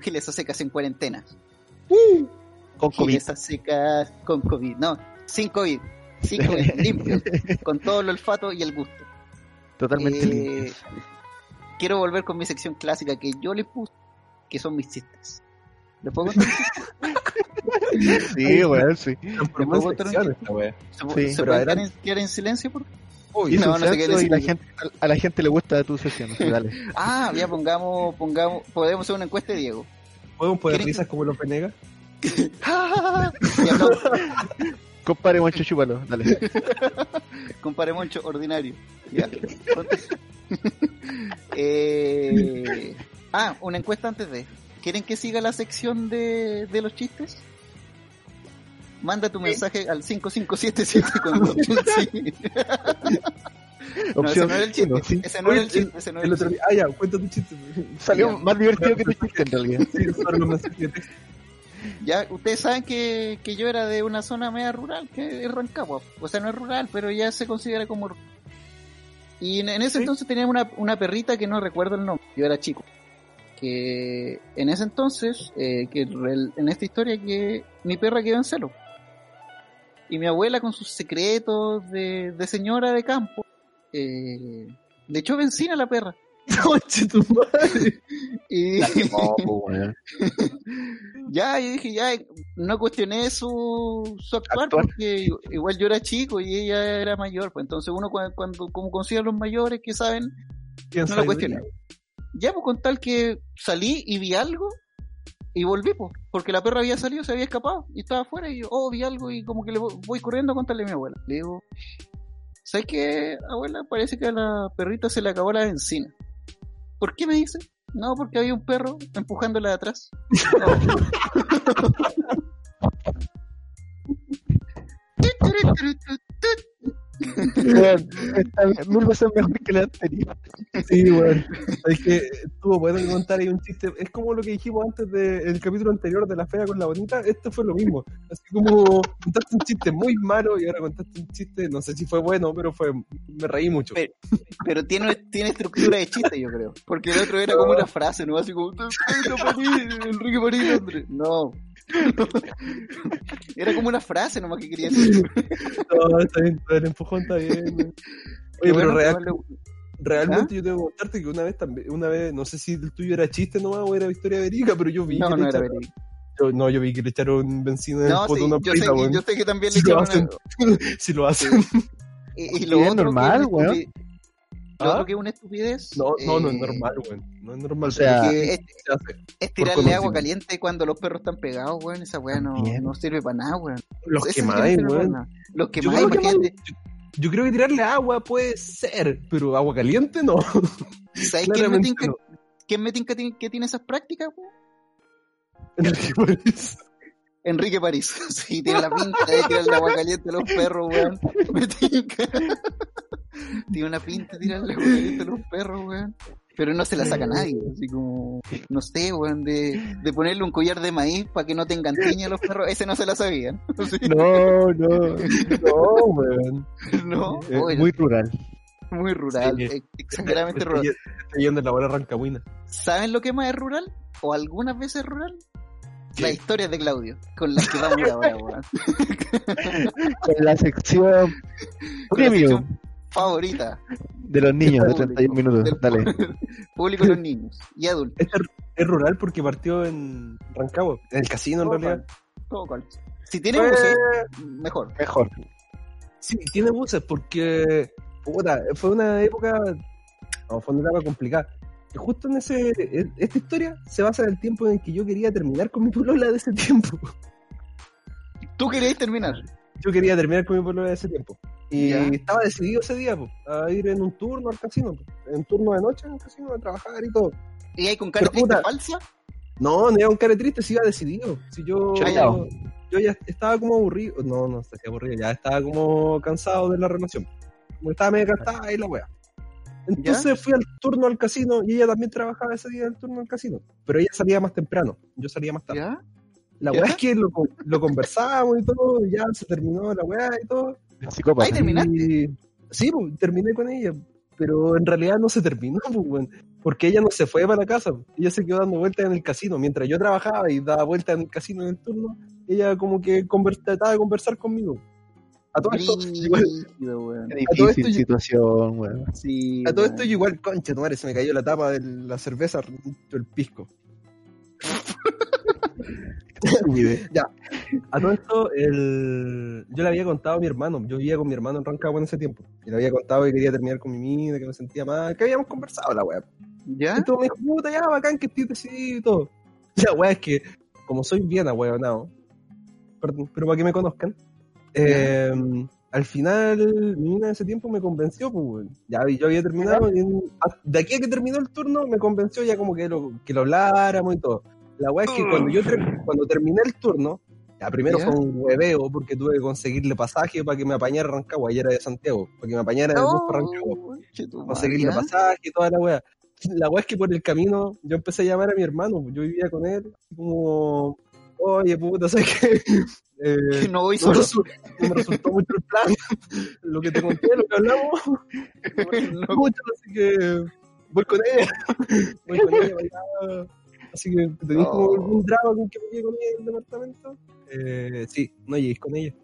A: Continuamos con Giles a secas en cuarentena.
C: Con COVID.
A: Giles a secas con COVID. No, sin COVID. Sin COVID, limpio. Con todo el olfato y el gusto.
C: Totalmente
A: Eh,
C: limpio.
A: Quiero volver con mi sección clásica que yo le puse, que son mis chistes. ¿Les puedo contar?
C: Sí, weón, sí.
B: En
A: puedo contar un chiste? ¿Se,
C: Sí,
A: ¿se
C: pero
A: pueden quedar
C: adelante.
A: en, quedar en silencio? Por...
B: Uy,
A: no, no sé qué
C: y
A: decir.
C: la gente, a, la gente le gusta tu sesión, así, dale.
A: Ah, ya pongamos, pongamos, podemos hacer una encuesta de Diego.
B: ¿Podemos poner
A: ¿Quieren-
B: risas como los Venegas?
C: Compadre Moncho Chúpalo, dale.
A: Compare Moncho, ordinario. Ya. Eh, ah, una encuesta antes de. ¿Quieren que siga la sección de, de los chistes? Manda tu mensaje al 5577 con sí. No, ese
C: Opción
A: no era el chiste.
C: sí.
A: Ese no era el chiste. Ese no era
B: El
A: chiste.
B: ah, ya, cuenta tu chiste.
C: Salió
A: Ya.
C: más divertido que tu chiste en realidad.
B: Sí.
A: Ya, ustedes saben que, que yo era de una zona media rural, que es Rancagua. O sea, no es rural, pero ya se considera como rural. Y en, en ese
B: Sí.
A: entonces tenía una, una perrita que no recuerdo el nombre. Yo era chico. Que en ese entonces, eh, que en esta historia, que mi perra quedó en celo. Y mi abuela con sus secretos de, de señora de campo, eh, le echó benzina a la perra.
B: Tu madre.
A: Y. Ya, yo dije, ya, no cuestioné su, su actuar
C: Actuar.
A: porque igual yo era chico y ella era mayor, pues entonces uno cuando, cuando como consigue a los mayores que saben,
B: ¿Quién
A: no lo cuestioné. Ya, pues con tal que salí y vi algo y volví, pues, porque la perra había salido, se había escapado y estaba afuera y yo, oh, vi algo y como que le voy, voy corriendo a contarle a mi abuela. Le digo, ¿sabes qué, abuela? Parece que a la perrita se le acabó la benzina. ¿Por qué me dice? No, porque había un perro empujándola de atrás.
C: Está mil veces mejor que la anterior.
B: Sí, weón. Es que estuvo bueno contar ahí un chiste. Es como lo que dijimos antes del capítulo anterior de la fea con la bonita. Esto fue lo mismo. Así como contaste un chiste muy malo y ahora contaste un chiste, no sé si fue bueno, pero fue me reí mucho.
A: Pero- Pero tiene, tiene estructura de chiste, yo creo. Porque el otro era como una frase, ¿no? Así como, "Enrique París, Enrique París, Londres". No. Era como una frase nomás que quería decir.
B: No, está bien, el empujón está bien. Oye, pero
A: bueno,
B: real-
A: le-
B: realmente yo tengo que contarte que una vez también, una vez, no sé si el tuyo era chiste nomás o era historia verídica, pero yo vi
A: No,
B: que le
A: no era
B: echaron- yo- no, yo vi que le echaron benzina en el
A: No,
B: poto
A: sí,
B: una
A: yo sé,
B: perrita,
A: que, yo sé que también le
B: Si lo
A: echaron.
B: hacen. Si lo hacen.
A: Y, y lo
C: es
A: otro
C: normal,
A: que
C: weón.
A: Lo
B: ¿Ah?
A: otro que es una estupidez.
B: No, no, no es
A: eh,
B: normal, weón. No es normal.
C: O sea,
A: es, tirarle agua caliente cuando los perros están pegados, weón. Esa weá no, no sirve para nada, weón.
B: Los quemáis,
A: nada. Los
B: Yo
A: quemáis,
B: creo, que
A: imagínate.
B: yo, yo creo que tirarle agua puede ser, pero agua caliente no.
A: ¿Sabes quién me tinca,
B: no.
A: quién me tinca que tiene esas prácticas, weón?
B: Enrique París.
A: Enrique París. Sí, tiene la pinta de tirarle agua caliente a los perros, weón. Me tinca. Tiene una pinta de tirarle a los perros, weón. Pero no se la saca nadie, así como, no sé, weón, de, de ponerle un collar de maíz para que no tengan tiña los perros, ese no se la sabían. Sí,
C: No, no, no, weón.
A: no,
C: Eh,
A: Oye,
C: muy rural.
A: muy rural,
B: Sí.
A: exageradamente rural.
B: estoy yendo en la buena Rancagüina.
A: ¿Saben lo que más es rural? ¿O algunas veces rural? Las historias de Claudio, con las que vamos ahora, weón.
C: Con la sección premium
A: sección favorita
C: de los niños de
A: Público,
C: 31 minutos.
A: del
C: Dale.
A: público de los niños y adultos.
B: Este es rural porque partió en Rancagua, en el casino en realidad.
A: cual, todo cual. Si tiene buses, mejor.
C: Mejor.
B: Sí, tiene buses porque puta, fue una época, no, fue una etapa complicada. Y justo en ese, en- esta historia se basa en el tiempo en que yo quería terminar con mi polola de ese tiempo.
A: ¿Tú querías terminar?
B: Yo quería terminar con mi polola de ese tiempo. Y
A: Ya.
B: estaba decidido ese día, po, a ir en un turno al casino, po, en un turno de noche en el casino a trabajar y todo.
A: ¿Y ahí con cara
B: Pero, puta,
A: triste falsa?
B: No, no iba un cara triste, si iba decidido. Si yo, yo ya estaba como aburrido. No, no estaba aburrido, ya estaba como cansado de la relación. Como estaba medio cansada y la wea. Entonces fui al turno al casino y ella también trabajaba ese día en el turno al casino. Pero ella salía más temprano, yo salía más tarde.
A: ¿Ya?
B: La wea es que lo, lo conversábamos y todo, y ya se terminó la wea y todo.
C: Psicópata.
A: Ahí terminaste.
B: Sí, pues, terminé con ella. Pero en realidad no se terminó, pues, porque ella no se fue para la casa. pues. Ella se quedó dando vueltas en el casino. Mientras yo trabajaba y daba vueltas en el casino en el turno, ella como que conver- trataba de conversar conmigo. A todo esto, igual.
C: Qué
B: A todo
C: difícil
B: esto
C: situación.
A: Sí,
B: a todo esto yo igual, concha, tu madre, se me cayó la tapa de la cerveza, el pisco. A todo esto, el... yo le había contado a mi hermano, yo vivía con mi hermano en Rancagua en ese tiempo, y le había contado que quería terminar con mi mina, que me sentía mal, que habíamos conversado la weá.
A: ¿Ya?
B: Y todo me dijo, puta, ya, bacán que estoy decidido y todo. La weá es que, como soy bien ahueonado, perdón, pero para que me conozcan, eh, al final, mi mina de ese tiempo me convenció, pues. Ya yo había terminado, y en- a- de aquí a que terminó el turno, me convenció ya como que lo, que lo habláramos y todo. La weá es que cuando yo ter- cuando terminé el turno, ya primero
A: ¿Ya?
B: fue un hueveo porque tuve que conseguirle pasaje para que me apañara a Rancagua, ella era de Santiago, para que me apañara el bus para Rancagua
A: Oh,
B: conseguirle
A: ¿ya?
B: pasaje y toda la weá. La weá es que por el camino yo empecé a llamar a mi hermano, yo vivía con él, como, oye puta, ¿sabes qué? Eh,
A: Que no voy solo.
B: no me resultó mucho el plan, lo que te conté, lo que hablamos, no mucho, así que voy con ella, voy con ella. Así que tenéis como
A: Oh.
B: algún drama con que me quede con ella en el departamento. Eh, sí, no lleguéis con ella.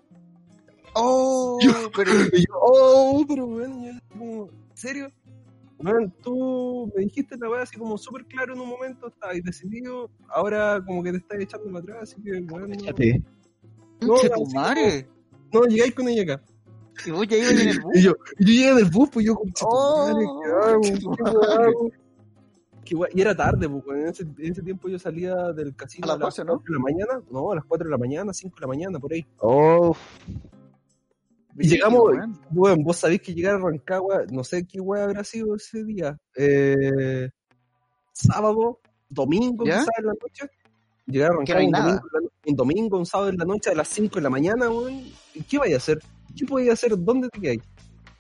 A: Oh, pero
B: Y yo, oh, pero bueno, yo como, ¿en serio? Bueno, tú me dijiste la weá así como súper claro en un momento, estabas decidido, ahora como que te estás echando para atrás, así que bueno, no,
C: Échate.
B: No, no,
A: madre.
B: no, llegáis con ella acá.
A: Y vos ya ibas en el bus.
B: Y yo, y yo llegué del bus, pues yo,
A: Oh,
B: madre, ¿qué hago? ¿Qué hago? Guay- Y era tarde, pues, en ese, en ese tiempo yo salía del casino
A: A las 12, ¿no?
B: 4 de la mañana, no, a las 4 de la mañana, 5 de la mañana, por ahí.
C: Oh,
B: Y llegamos,
A: weón.
B: bueno, vos sabéis que llegar a Rancagua, no sé qué weá habrá sido ese día. Eh, sábado, domingo,
A: ¿Ya?
B: quizás en la noche. Llegar a
A: Que no
B: Rancagua un
A: nada.
B: domingo, un domingo, un sábado en la noche, a las 5 de la mañana, weón. ¿Y ¿Qué vais a hacer? ¿Qué podías hacer? ¿Dónde te quedáis?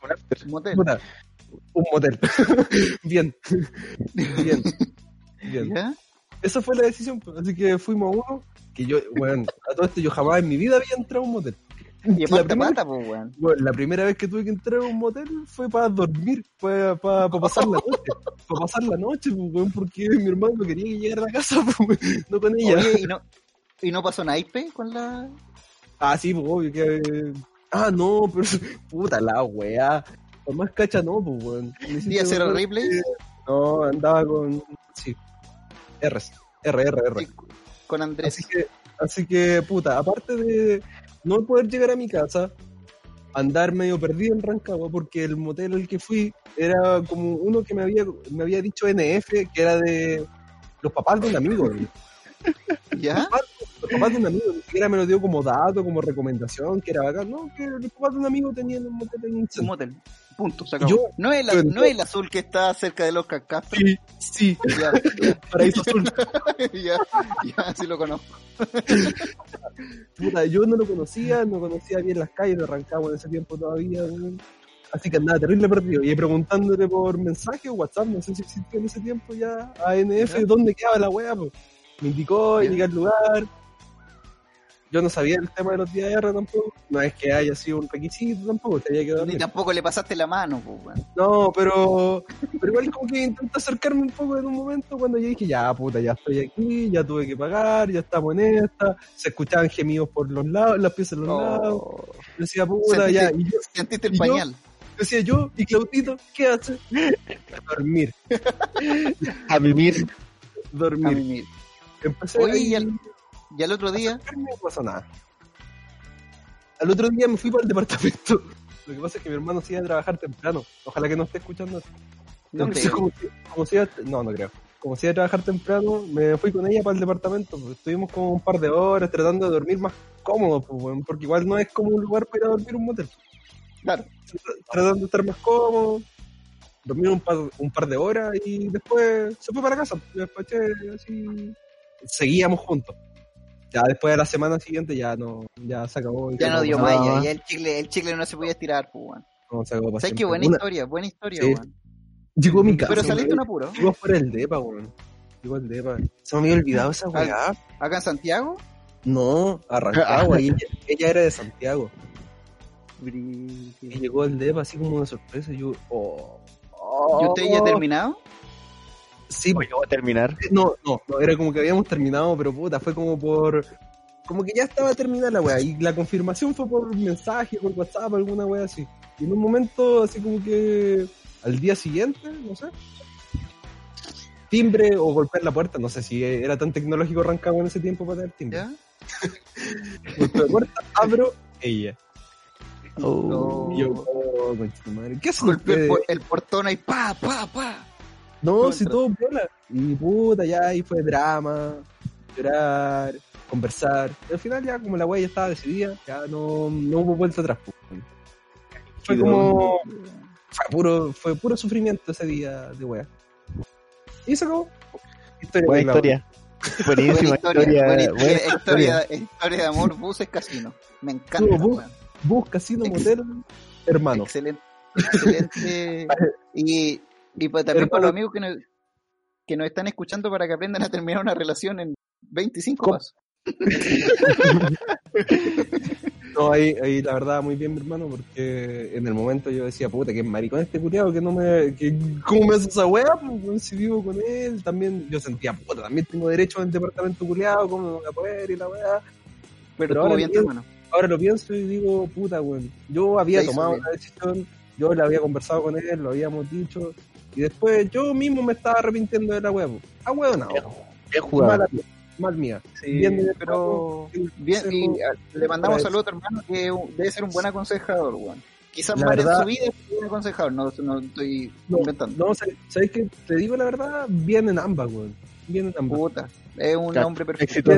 C: un after.
B: Un motel. Bien. Bien. Bien.
A: ¿Ya?
B: Esa fue la decisión, pues, así que fuimos a uno. Que yo, bueno, a todo esto yo jamás en mi vida había entrado a un motel.
A: Y
B: La primera-
A: pata, pues, weón.
B: Bueno, la primera vez que tuve que entrar a un motel fue para dormir, fue para pasar la noche. Para pasar la noche, pues, weón, porque mi hermano no quería que llegara a la casa, pues, no con ella.
A: Oye, ¿y no, ¿y no pasó naipe con la...?
B: Ah, sí, pues, obvio que... Ah, no, pero... Puta la weá. Más cacha no, pues, weón.
A: ¿Día cero
B: acordar
A: replay?
B: que- No, andaba con... Sí. R, R, R.
A: Sí, con Andrés.
B: Así que, así que, puta, aparte de no poder llegar a mi casa, andar medio perdido en Rancagua, porque el motel al que fui era como uno que me había, me había dicho NF, que era de los papás de un amigo. güey.
A: ¿Ya?
B: Los papás de un amigo, ni siquiera me lo dio como dato, como recomendación, que era bacán, no, que los papás de un amigo tenían un motel en un
A: motel. Punto, se acabó.
B: Yo-
A: no, es el,
B: yo-
A: no es el azul que está cerca de los Castro.
B: Sí, sí,
A: Ya, ya,
B: paraíso azul.
A: ya, ya, sí lo conozco.
B: Puta, yo no lo conocía, no conocía bien las calles de Rancagua en ese tiempo todavía. Así que andaba terrible perdido. Y preguntándole por mensaje o WhatsApp, no sé si existía en ese tiempo ya, a NF,
A: Ya.
B: dónde quedaba la wea, pues. Me indicó, llegué al lugar. Yo no sabía el tema de los días R tampoco. No es que haya sido un requisito tampoco, tenía que
A: Ni
B: dormir.
A: tampoco le pasaste la mano, pues, weón.
B: No, pero, pero igual como que intenté acercarme un poco en un momento cuando yo dije, ya puta, ya estoy aquí, ya tuve que pagar, ya estamos en esta, se escuchaban gemidos por los lados, las piezas de los lados,
A: Oh,
B: yo decía, puta, ya, y yo
A: Sentiste el
B: ¿Y yo?
A: pañal.
B: decía yo, y Claudito, ¿qué hace? Dormir,
C: A mimir.
A: A
B: dormir.
A: mimir.
B: Empecé
A: Oye,
B: ahí
A: y al, y al otro día,
B: no pasó nada. Al otro día me fui para el departamento. Lo que pasa es que mi hermano iba a trabajar temprano. Ojalá que no esté escuchando esto.
A: ¿dónde?
B: Entonces, como, si- como si iba, no, no creo. Como si iba a trabajar temprano, me fui con ella para el departamento. pues, estuvimos como un par de horas tratando de dormir más cómodo, pues, porque igual no es como un lugar para ir a dormir un motel.
A: Claro.
B: Tratando de estar más cómodo, dormir un par, un par de horas y después se fue para casa. Despaché así. Seguíamos juntos. Ya después de la semana siguiente ya no, ya se acabó.
A: Ya no dio más, ya, ya el chicle, el chicle no se podía estirar, pues, weón.
B: No, se acabó
A: ¿Sabes qué buena
B: Una-
A: historia? Buena historia,
B: Sí.
A: weón.
B: Llegó a mi casa.
A: Pero saliste
B: weón.
A: apuro.
B: Llegó fuera del depa, weón. Llegó el depa. Se me había olvidado esa weá.
A: Acá en Santiago.
B: No, arrancaba. y ella, ella era de Santiago. Y llegó el depa así como una sorpresa. Yo, oh.
A: ¿Y usted ya ha terminado?
B: Sí,
C: Oye, voy a terminar.
B: no, no, no, era como que habíamos terminado, pero puta, fue como por. Como que ya estaba terminada la weá. Y la confirmación fue por mensaje, por WhatsApp, alguna weá así. Y en un momento, así como que. Al día siguiente, no sé. Timbre o golpear la puerta, no sé si era tan tecnológico Rancagua en ese tiempo para tener timbre.
A: ¿Ya?
B: Golpeo la puerta, abro, ella.
A: Oh.
B: Y yo, oh, concha tu madre, ¿qué ustedes?
A: por- el portón ahí, pa, pa, pa.
B: No, si todo viola. Y puta, ya ahí fue drama, llorar, conversar. Y al final ya como la wea ya estaba decidida, ya no, no hubo vuelta atrás. Fue como... Fue puro, fue puro sufrimiento ese día de wea. Y se acabó. Historia
C: Buena historia. Buenísima
A: Buena historia,
C: historia.
A: buena historia, historia, historia de amor, buses, casino. Me encanta.
B: Bus- casino,
A: Ex-
B: motel, hermano.
A: Excelente. Excelente. y, y pues también para los amigos que nos, que nos están escuchando para que aprendan a terminar una relación en 25
B: ¿Cómo?
A: pasos.
B: No, ahí, ahí la verdad muy bien mi hermano, porque en el momento yo decía, puta, que maricón este culiado, que no me, que, ¿cómo me hace esa weá? Pues, si vivo con él, también, yo sentía, puta, también tengo derecho en departamento culiado, ¿cómo me voy a poder y la weá?
A: Pero,
B: Pero ahora
A: bien
B: entiendo.
A: hermano.
B: Ahora lo pienso y digo, puta, weón, yo había
A: La
B: tomado
A: bien.
B: una decisión, yo le había conversado con él, lo habíamos dicho, y después yo mismo me estaba arrepintiendo de la pues. ah, weón, no,
C: Bien jugado.
B: mala mía, mal mía.
A: Sí,
B: Bien
A: pero bien,
B: consejo,
A: y a- le mandamos saludos a tu hermano que debe ser un buen aconsejador, weón. Quizás
B: La
A: mal en
B: verdad-
A: su vida es un buen aconsejador, no, no estoy
B: No,
A: inventando.
B: No, ¿sabes qué? Te digo la verdad, vienen ambas, weón. Vienen ambas.
A: Puta, es un
C: Claro,
A: hombre perfecto.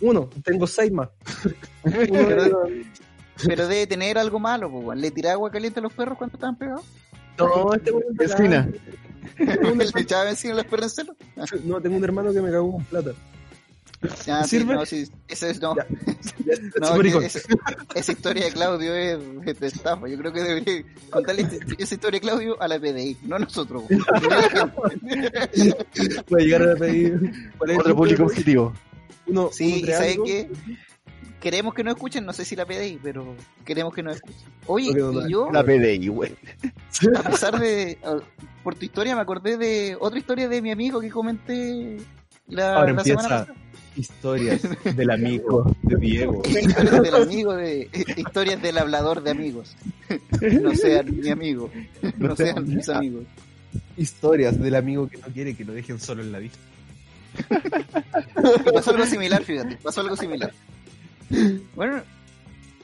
B: Uno, tengo seis más.
A: pero, pero debe tener algo malo, pues, weón. ¿Le tiraba agua caliente a los perros cuando estaban pegados?
B: No, este weón
C: Es fina.
A: ¿Le echaba encima a los perros en celo?
B: No, tengo un hermano que me cagó con plata.
A: Ah, sí, no, sí, ese es, no.
B: Ya.
A: No, que
B: maricón.
A: esa, esa historia de Claudio es, es de estafa. Yo creo que debería contarle esa historia de Claudio a la PDI, no a nosotros.
B: a llegar a pedir. ¿cuál es el
C: Otro público objetivo.
B: Uno,
A: Sí,
B: uno
A: y
B: tres
A: ¿sabes qué? Queremos que nos escuchen, no sé si la PDI, pero queremos que nos escuchen. Oye, y yo,
C: La PDI, güey.
A: a pesar de. Por tu historia, me acordé de otra historia de mi amigo que comenté la,
B: Ahora
A: la
B: empieza.
A: semana pasada.
B: Historias del amigo de Diego.
A: Historias del amigo, de, historias del hablador de amigos. No sean mi amigo, no sean mis amigos.
B: Historias del amigo que no quiere que lo dejen solo en la vista.
A: Pasó algo similar, fíjate, pasó algo similar. Bueno,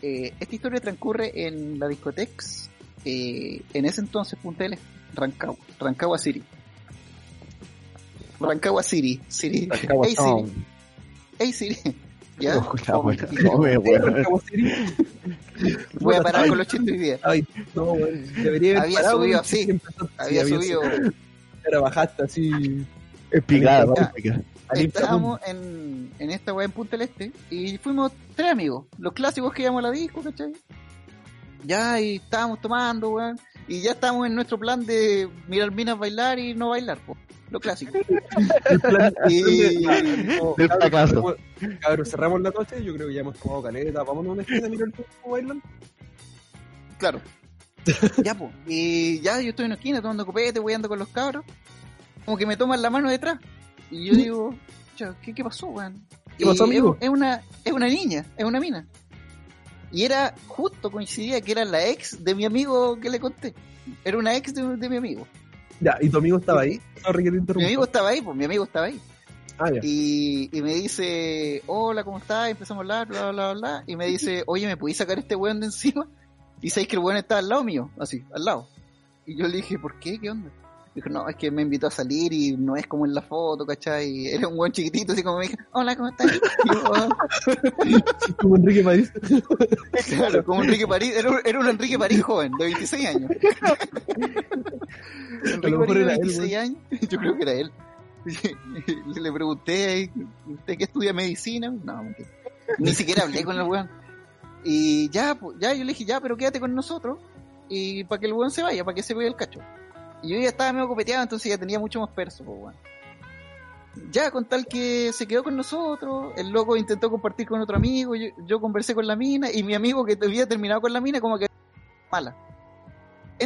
A: eh, esta historia transcurre en la discotex, eh, en ese entonces Punta del Este, Rancagua, Rancagua City. Rancagua City, City.
C: Rancagua
A: hey
C: Town.
A: City, hey City. ¿Ya?
C: Oh, la buena. No.
A: Voy a parar con los chistes hoy día.
B: Ay, no. Debería haber
A: Había
B: parado,
A: subido así, Había subido,
B: Ahora bajaste así.
C: Espigada,
A: Ya. Estábamos en, en esta weá en Punta del Este y fuimos tres amigos, los clásicos que íbamos a la disco, ¿cachai? Ya, y estábamos tomando, weón. Y ya estábamos en nuestro plan de mirar minas bailar y no bailar, po. Lo clásico. Y-
B: cabros,
C: fracaso.
B: cerramos- Cabros, cerramos la noche, yo creo que ya hemos tomado caleta, vámonos a una esquina a mirar cómo bailan.
A: Claro. ya, pues. Y ya yo estoy en una esquina tomando copete, ando con los cabros. Como que me toman la mano detrás. Y yo digo, "Cha, ¿qué, qué pasó, weón?
B: ¿Qué pasó, amigo?
A: Es, es una, es una niña, es una mina. Y era justo, coincidía que era la ex de mi amigo que le conté. Era una ex de, de mi amigo.
B: Ya, y tu amigo estaba ahí. Sorry que te
A: Mi amigo estaba ahí, pues mi amigo estaba ahí.
B: Ah, ya.
A: Y, y me dice, hola, ¿cómo estás? Empezamos a hablar, bla, bla, bla, bla. Y me dice, oye, ¿me podéis sacar este weón de encima? Y sabéis que el weón está al lado mío, así, al lado. Y yo le dije, ¿por qué? ¿Qué onda? Dijo, no, es que me invitó a salir y no es como en la foto, ¿cachai? Era un weón chiquitito, así como me dije, hola, ¿cómo estás? "Ah".
B: Como Enrique París.
A: claro, como Enrique París, era, un- era un Enrique París joven, de 26 años. Enrique París de
B: era él,
A: 26 años, yo creo que era él. Le pregunté, ¿usted qué estudia medicina? No, mentira. Ni siquiera hablé con el weón. Y ya, pues, ya, yo le dije, ya, pero quédate con nosotros. Y para que el weón se vaya, para que se vea el cacho. Y yo ya estaba medio copeteado, entonces ya tenía mucho más perso, pues, weón. Ya, con tal que se quedó con nosotros, el loco intentó compartir con otro amigo, yo, yo conversé con la mina, y mi amigo que había terminado con la mina, como que mala.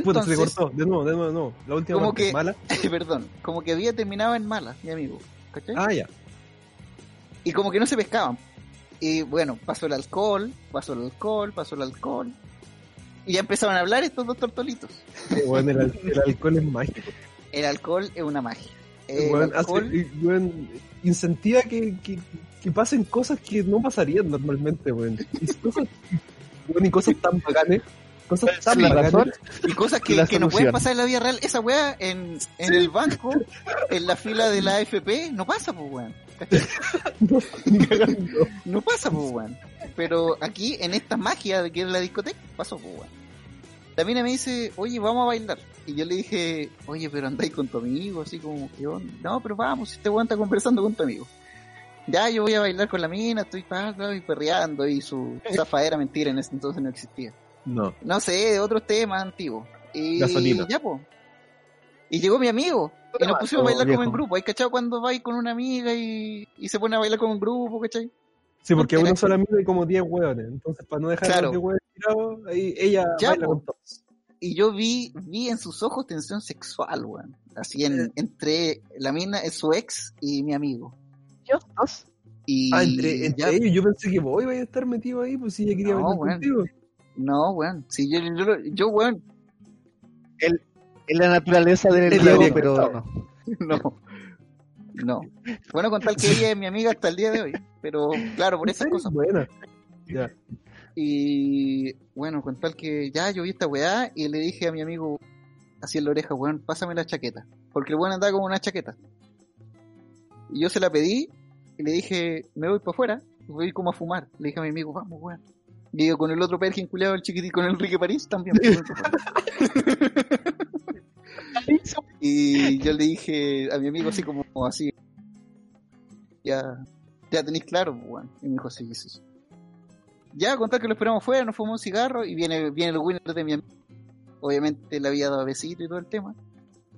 B: Puta, se
A: Entonces,
B: cortó. De nuevo, de nuevo, de nuevo. La última
A: Como
B: parte.
A: que-
B: Mala.
A: perdón, como que había terminado en mala, mi amigo. ¿cachai?
B: Ah, ya.
A: y como que no se pescaban. Y bueno, pasó el alcohol, pasó el alcohol, pasó el alcohol. Y ya empezaron a hablar estos dos tortolitos.
B: Eh, Bueno, el, al- el alcohol es mágico.
A: El alcohol es una magia. El alcohol,
B: weón, incentiva que, que, que pasen cosas que no pasarían normalmente, weón. Y cosas, weón, y cosas tan bacanes. Cosas tan
C: La
B: bacanes.
C: razón,
A: y cosas que, que no pueden pasar en la vida real. Esa weá en, en el banco, en la fila de la AFP, no pasa, pues weón.
B: No.
A: No pasa, pues weón. Pero aquí, en esta magia de que es la discoteca, pasó, pues weón. La mina me dice, oye, vamos a bailar. Y yo le dije, oye, pero andáis con tu amigo, así como, ¿qué onda? No, pero vamos, si este weón está conversando con tu amigo. Ya, yo voy a bailar con la mina, estoy pa, pa, y perreando, y su zafadera mentira en ese entonces no existía.
B: No.
A: No sé, de otros temas antiguos. Y
B: Gasolina.
A: ya, pues. Y llegó mi amigo. Y nos pusimos a bailar como en grupo. ¿Hay cachado cuando vais con una amiga y, y se pone a bailar como en grupo, cachai?
B: Sí, porque uno solo amigo y como 10 hueones. Entonces, para no dejar
A: Claro.
B: a los 10 hueones tirados, ahí ella
A: Ya,
B: baila con todos.
A: y yo vi, vi en sus ojos tensión sexual, weón. Así en, entre la mina, su ex y mi amigo.
C: Dios, dos.
A: Y
B: Ah, entre, entre
A: ya-
B: ellos, yo pensé que vos ibas a estar metido ahí, pues si ella quería
A: No,
B: bailar
A: weón.
B: contigo.
A: No, weón. Sí, yo, yo, yo, weón,
C: Es la naturaleza del
B: la
C: pero no.
A: no. No. Bueno, con tal que ella es mi amiga hasta el día de hoy. Pero claro, por
B: ¿En
A: esas cosas.
B: Buena. Ya.
A: Y bueno, con tal que ya yo vi esta weá y le dije a mi amigo, así en la oreja, weón, pásame la chaqueta. Porque el weón andaba como una chaqueta. Y yo se la pedí y le dije, me voy para afuera, voy como a fumar. Le dije a mi amigo, vamos, weón. Y yo con el otro perkin culiado, el chiquitito, con Enrique París también. y yo le dije a mi amigo así como así, ya, ya tenéis claro, pues. Y me dijo, sí, sí, sí. Ya, contar que lo esperamos fuera, nos fumamos un cigarro y viene, viene el winner de mi amigo. Obviamente le había dado besito y todo el tema.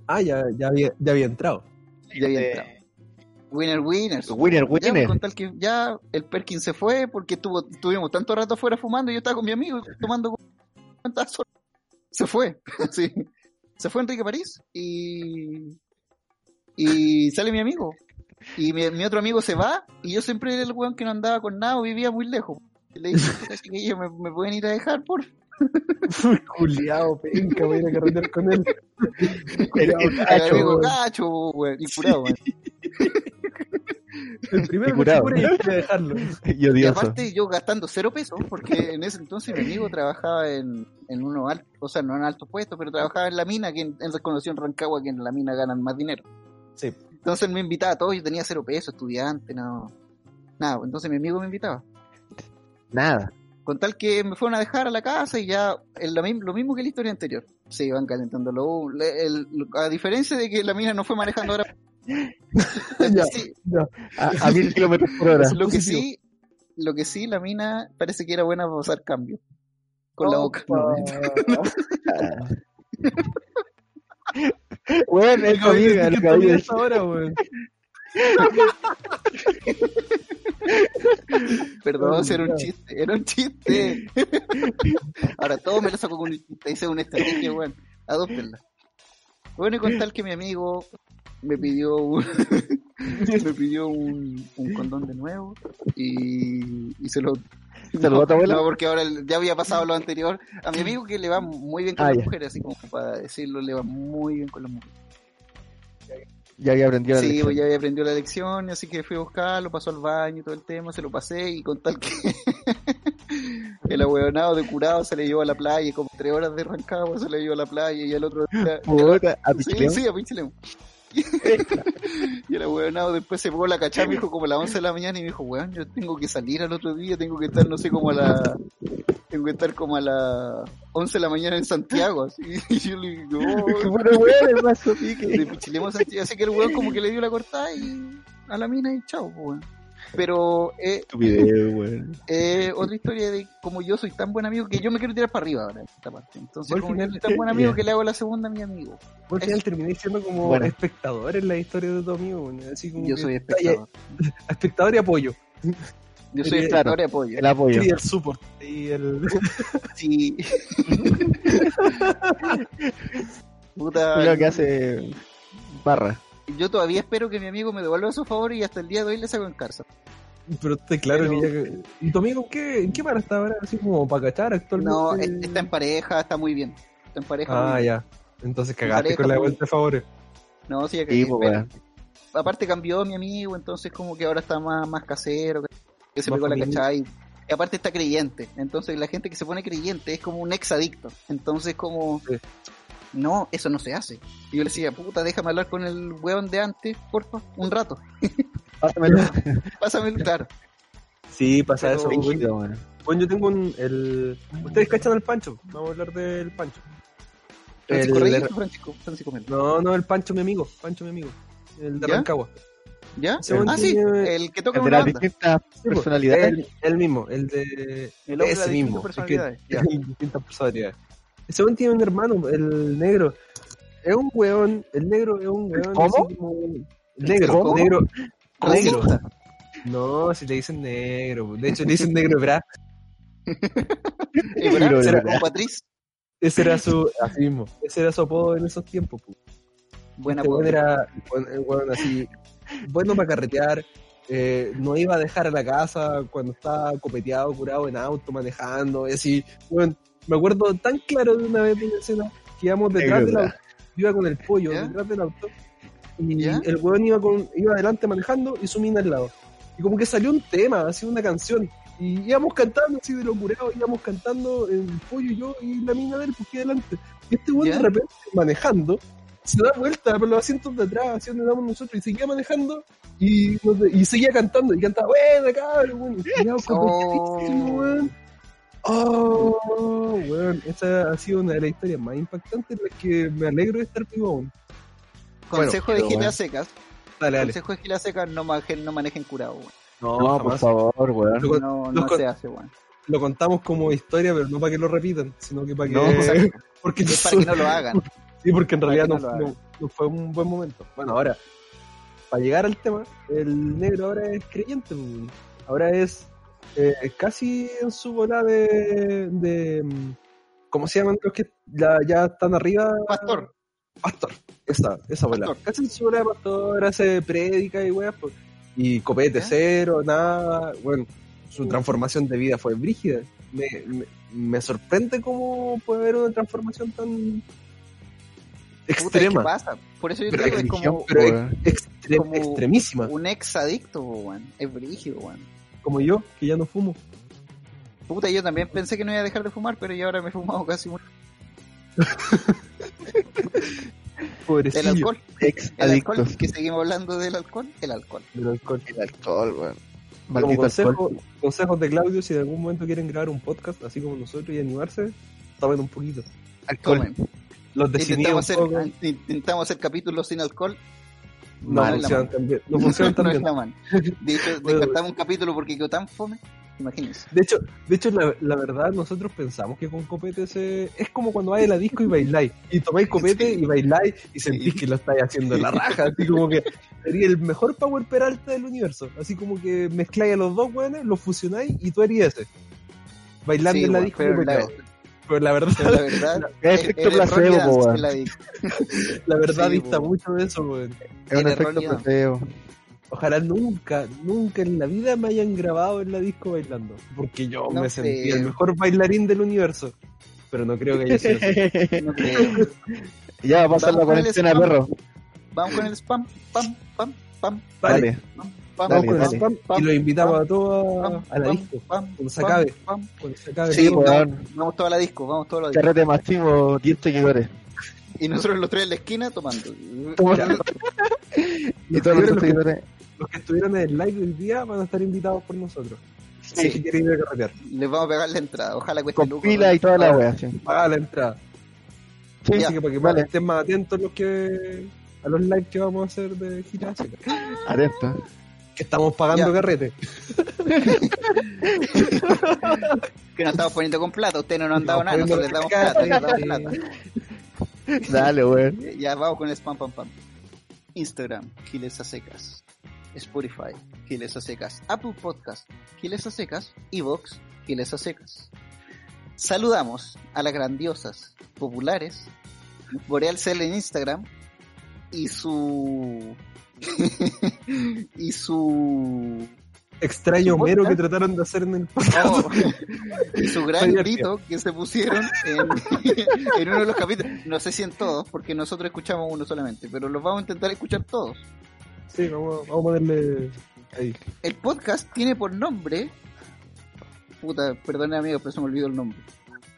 B: Ah, ya, ya, había, ya había entrado.
A: Ya había
C: Eh,
A: entrado. Winner, winners.
C: Winner,
A: Ya,
C: winner.
A: con tal que ya el Perkin se fue porque estuvo, estuvimos tanto rato afuera fumando y yo estaba con mi amigo tomando. Se fue, sí. Se fue Enrique París y y sale mi amigo. Y mi, mi otro amigo se va y yo siempre era el weón que no andaba con nada o vivía muy lejos. Y le dije, "Puta, chiquillo, ¿me, me pueden ir a dejar, por
B: Juliado, penca, voy a ir a carretear con él.
C: El cacho,
A: amigo cacho, weón, y curado, weón.
B: El primero que cura y hay que dejarlo.
C: Y
A: Y aparte yo gastando cero pesos, porque en ese entonces mi amigo trabajaba en, en uno alto, o sea, no en alto puesto, pero trabajaba en la mina, que en, en reconoció en Rancagua que en la mina ganan más dinero.
B: Sí.
A: Entonces él me invitaba a todos, yo tenía cero pesos, estudiante, no, nada, entonces mi amigo me invitaba.
C: Nada.
A: Con tal que me fueron a dejar a la casa y ya es lo, mismo, lo mismo que la historia anterior. Se iban calentando lo, el- a diferencia de que la mina no fue manejando ahora.
B: Ya.
A: Sí,
C: A, a mil kilómetros por hora.
A: lo que sí, lo que sí, la mina parece que era buena para usar cambio. con la boca. No,
C: Weón, es amiga, lo que había
B: ahora, weón.
A: Perdón, si era un chiste, era un chiste. Ahora todo me lo saco con un chiste, hice una estrategia, weón. Adóptenla. Bueno, y con tal que mi amigo me pidió un, me pidió un, un condón de nuevo y, y se lo
C: ¿Se lo botó, abuela?
A: No, porque ahora ya había pasado lo anterior. A mi amigo que le va muy bien con
C: Ah,
A: las
C: ya.
A: mujeres, así como para decirlo, le va muy bien con las mujeres.
C: Ya había aprendido la
A: Sí,
C: lección.
A: pues ya había aprendido la lección, así que fui a buscarlo, pasó al baño y todo el tema, se lo pasé y con tal que el ahueonado de curado se le llevó a la playa, como tres horas de Rancagua se le llevó a la playa y el otro día...
C: A
A: Sí, sí, a Pichilemu. y el ahueonado después se pegó la cachada, me dijo como a las 11 de la mañana y me dijo, weón, yo tengo que salir al otro día, tengo que estar, no sé, como a la... Tengo que estar como a las 11 de la mañana en Santiago, así. Y yo le digo, "Oh,
C: bueno, weón, el mazo pique.
A: de Pichilemu a Santiago. Así que el weón como que le dio la cortada y a la mina y chao, pues, weón. Pero eh, eh, otra historia de como yo soy tan buen amigo que yo me quiero tirar para arriba ahora en esta parte. Entonces, como
B: final,
A: yo soy tan buen amigo que le hago la segunda a mi amigo.
B: Vos al final terminé siendo como
C: Bueno.
B: espectador en la historia de tu amigo, weón. Así como
A: Yo
B: que
A: soy espectador.
B: espectador y apoyo.
A: Yo soy
B: Claro.
A: espectador y apoyo.
C: El apoyo.
B: Y el support. Y el...
A: Sí. Puta,
C: Lo que hace barra.
A: Yo todavía espero que mi amigo me devuelva su favor y hasta el día de hoy le saco en cárcel.
B: Pero está claro
A: Pero-
B: que ya... ¿Y tu amigo en qué, en qué para está ahora? Así como para cachar actualmente.
A: No, es- está en pareja, está muy bien. Está en pareja. muy
B: Ah, ya. Entonces cagaste
A: pareja,
B: con la vuelta de favores.
A: No, sí, ya
C: Sí, pues,
A: aparte cambió mi amigo, entonces como que ahora está más, más casero, que se
B: Más
A: pegó la
B: familia.
A: cachai. Y aparte está creyente, entonces la gente que se pone creyente es como un ex adicto. Entonces como,
B: Sí.
A: No, eso no se hace. Y yo le decía, puta, déjame hablar con el weón de antes, porfa, un rato.
C: Pásamelo.
A: Pásamelo, claro.
B: Sí, pasa
A: Pero-
B: eso. Bueno, bueno, yo tengo un... El... Ustedes cachan al Pancho. Vamos a hablar del Pancho.
A: Francisco
B: El-
A: Reyes o Francisco, Francisco Melo.
B: No, no, el Pancho, mi amigo. Pancho, mi amigo. El de
A: ¿Ya?
B: Rancagua.
A: ¿Ya?
B: Weón
A: Ah, sí, el que toca
C: El de las
A: banda.
C: distintas
B: pues,
C: personalidades.
B: El, el mismo, el de.
A: El hombre de
B: ese mismo.
A: distintas
B: el que
A: personalidades, ya.
B: distintas personalidades. Ese weón tiene un hermano, el negro. Es un weón, el negro es un weón.
C: ¿Cómo?
B: como- negro,
A: ¿Cómo?
B: negro. Negro. No, si le dicen negro. De hecho, le dicen negro, ¿verdad?
A: ¿Y verdad?
C: Pero,
A: ¿Será con Patriz?
B: Ese era su. Así mismo. Ese era su apodo en esos tiempos. pu.
A: Buena
B: Este
A: pobre.
B: era weón así, bueno para carretear, eh, no iba a dejar a la casa cuando estaba copeteado, curado en auto, manejando, y así, weón, me acuerdo tan claro de una vez de una escena que íbamos detrás del auto, iba con el pollo
A: ¿Ya?
B: detrás del auto, y
A: ¿Ya?
B: el weón iba, con, iba adelante manejando y su mina al lado. Y como que salió un tema, así una canción, y íbamos cantando así de lo curado, íbamos cantando el pollo y yo y la mina de él, pues aquí adelante. Y este weón de repente manejando, se da vuelta por los asientos de atrás, hacia donde damos nosotros, y seguía manejando y, y seguía cantando, y cantaba, buena cabrón, weón, y quedaba contentísimo,
A: Oh.
B: Oh, weón, esa ha sido una de las historias más impactantes en las que me alegro de estar vivo aún.
A: Consejo
C: Bueno,
A: de gilas secas.
B: Dale, dale.
A: Consejo de gilas secas, no manejen, no manejen curado, weón.
B: No,
C: No, por favor, weón.
B: Lo,
A: No, se hace, weón.
B: lo contamos como historia, pero no para que lo repitan, sino que para que...
C: No,
B: porque
A: Es para que no lo hagan.
B: Sí, porque en
A: Para
B: realidad no, fue un buen momento. Bueno, ahora, para llegar al tema, el negro ahora es creyente. Ahora es eh, casi en su bola de, de. mm, ¿Cómo se llaman los que ya, ya están arriba?
A: Pastor.
B: Pastor. Esa, esa bola.
A: Pastor.
B: Casi en su bola de pastor, hace prédica y weas. pues. Y copete cero, nada. Bueno, su transformación de vida fue brígida. Me, me, me sorprende cómo puede haber una transformación tan extrema.
A: ¿Qué pasa? Por eso yo
B: Pero
A: creo que es como
B: pero extre-
A: como
B: extremísima,
A: un ex adicto, weón. Es brígido, weón.
B: Como yo, que ya no fumo.
A: Puta, yo también pensé que no iba a dejar de fumar, pero ya ahora me he fumado casi un...
B: Pobrecillo.
A: El alcohol.
C: Ex
A: El alcohol, que seguimos hablando del alcohol. El alcohol.
B: del alcohol.
C: El alcohol, weón.
B: Consejo, consejos de Claudio, si en algún momento quieren grabar un podcast así como nosotros y animarse, tomen un poquito.
C: Alcohol.
B: Los
A: Intentamos hacer, intentamos hacer capítulos sin alcohol.
B: No
A: la
B: funcionan tan bien. No funcionan tan bien.
A: la. De hecho, descartamos un capítulo porque quedó tan fome. Imagínense.
B: De hecho, de hecho la, la verdad, nosotros pensamos que con copete se... es como cuando vais a la disco y bailáis. Y tomáis copete y bailáis y sentís que lo estáis haciendo en la raja. Así como que sería el mejor Power Peralta del universo. Así como que mezcláis a los dos weones, los fusionáis y tú harías ese. Bailando
A: Sí,
B: en la disco y
A: pero la,
B: bailando. Pero la verdad,
A: pero la verdad,
C: Es efecto placebo, weón.
A: la
B: verdad dista mucho de eso, weón.
C: Es un efecto placebo.
B: Ojalá nunca, nunca en la vida me hayan grabado en la disco bailando. Porque yo
A: No
B: me sentí el mejor bailarín del universo. Pero no creo que haya sido así.
A: No creo.
C: ya va a pasar la
A: Vamos con el
C: cuarentena,
A: spam.
C: perro.
A: Vamos con el spam, pam, pam, pam,
B: Vale,
A: pam,
B: vamos
C: Dale,
B: con el
C: dale.
B: spam
A: Pam,
B: y lo invitamos
A: pam,
B: a todos
A: pam,
B: a, a la
A: pam,
B: disco.
A: pam,
B: Cuando se acabe. Cuando se acabe
A: Sí. Vamos toda la disco, vamos toda la disco.
C: Carrete masivo, 10 seguidores.
A: Y nosotros los tres en la esquina tomando.
C: y todos los
B: Los que-
C: seguidores.
B: Los que estuvieron en el live del día van a estar invitados por nosotros.
A: Sí.
B: Si quieren ir a carretear,
A: Les vamos a pegar la entrada. Ojalá cueste
C: Con pila y toda la wea, sí.
B: paga la entrada.
C: Sí,
B: Así que para que
C: vale.
B: estén más atentos los que a los lives que vamos a hacer de gira.
C: Atento.
B: Que estamos pagando
A: Ya.
B: carrete.
A: Que nos estamos poniendo con plata. Ustedes no nos han dado nada. Nosotros les damos
B: poniendo
A: plata. les damos plata.
C: Dale, weón.
A: Ya vamos con el spam, pam, pam. Instagram, Giles a Secas. Spotify, Giles a Secas. Apple Podcast, Giles a Secas. Evox, Giles a Secas. Saludamos a las grandiosas, populares, Boreal Cell en Instagram y su. y su.
B: Extraño
A: Su
B: mero que trataron de hacer en el.
A: Oh, y su gran grito que se pusieron en, en uno de los capítulos. No sé si en todos, porque nosotros escuchamos uno solamente, pero los vamos a intentar escuchar todos.
B: Sí, vamos, vamos a ponerle ahí.
A: El podcast tiene por nombre. Puta, perdone amigo, pero se me olvidó el nombre.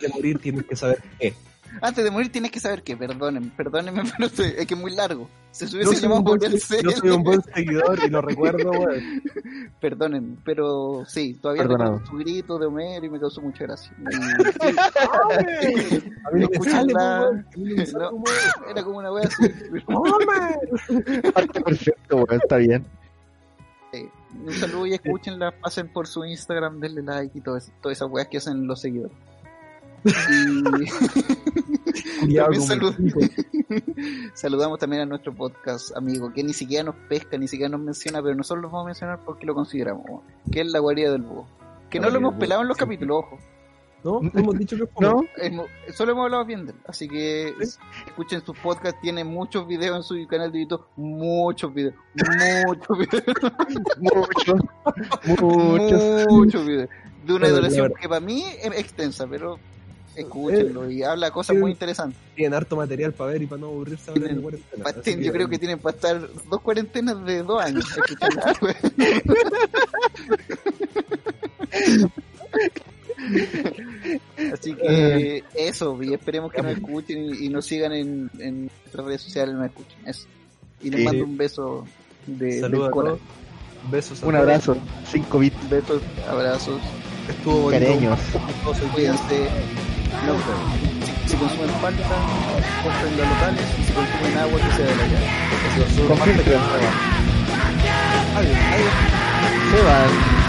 B: De morir tienes que saber qué.
A: Antes de morir tienes que saber que, perdonen, perdónenme, pero estoy- es que es muy largo. Se
B: Yo
A: hubiese
B: soy,
A: llamado
B: un buen, yo soy un buen seguidor y lo recuerdo, weón.
A: Perdonen, pero sí, todavía recuerdo su grito de Homero y me causó mucha gracia. Y-
B: A mí no me sale,
A: la-
B: no
A: Era como una wea así.
B: ¡Homer!
C: Parte perfecto, weón. Está bien.
A: Sí. Un saludo y escúchenla, pasen por su Instagram, denle like y todo eso- todas esas weas que hacen los seguidores. Y también salud- saludamos también a nuestro podcast amigo, que ni siquiera nos pesca, ni siquiera nos menciona, pero nosotros los vamos a mencionar porque lo consideramos, que es la guarida del búho. Que
B: La
A: no lo hemos pelado en los
B: sí.
A: capítulos, ojo.
B: ¿No? No hemos dicho que fue.
C: ¿No?
A: Hemos- solo hemos hablado bien de él, así que
B: Sí.
A: escuchen sus podcasts, tiene muchos videos en su canal de YouTube, muchos videos, muchos videos.
C: Mucho. Mucho.
A: muchos videos. De una
B: verdad-
A: que para mí es extensa, pero escúchenlo y habla cosas
B: eh,
A: muy interesantes.
B: Tienen harto material para ver y para no aburrirse ahora en cuarentena.
A: Yo creo que tienen para estar dos cuarentenas de dos años. Así que eso, y esperemos que nos escuchen y, y nos sigan en, en nuestras redes sociales, nos escuchen. Eso. Y les mando un beso de,
B: Saludos todos. Besos
C: Un abrazo. 5 bits.
A: Besos, abrazos,
B: Estuvo bonito.
C: Cariños.
A: Cuídense. Lauta. Se consumen palta, compran los locales y se consumen agua que sea de la llave.
C: Se consume palta que va. Adiós, adiós. Se van.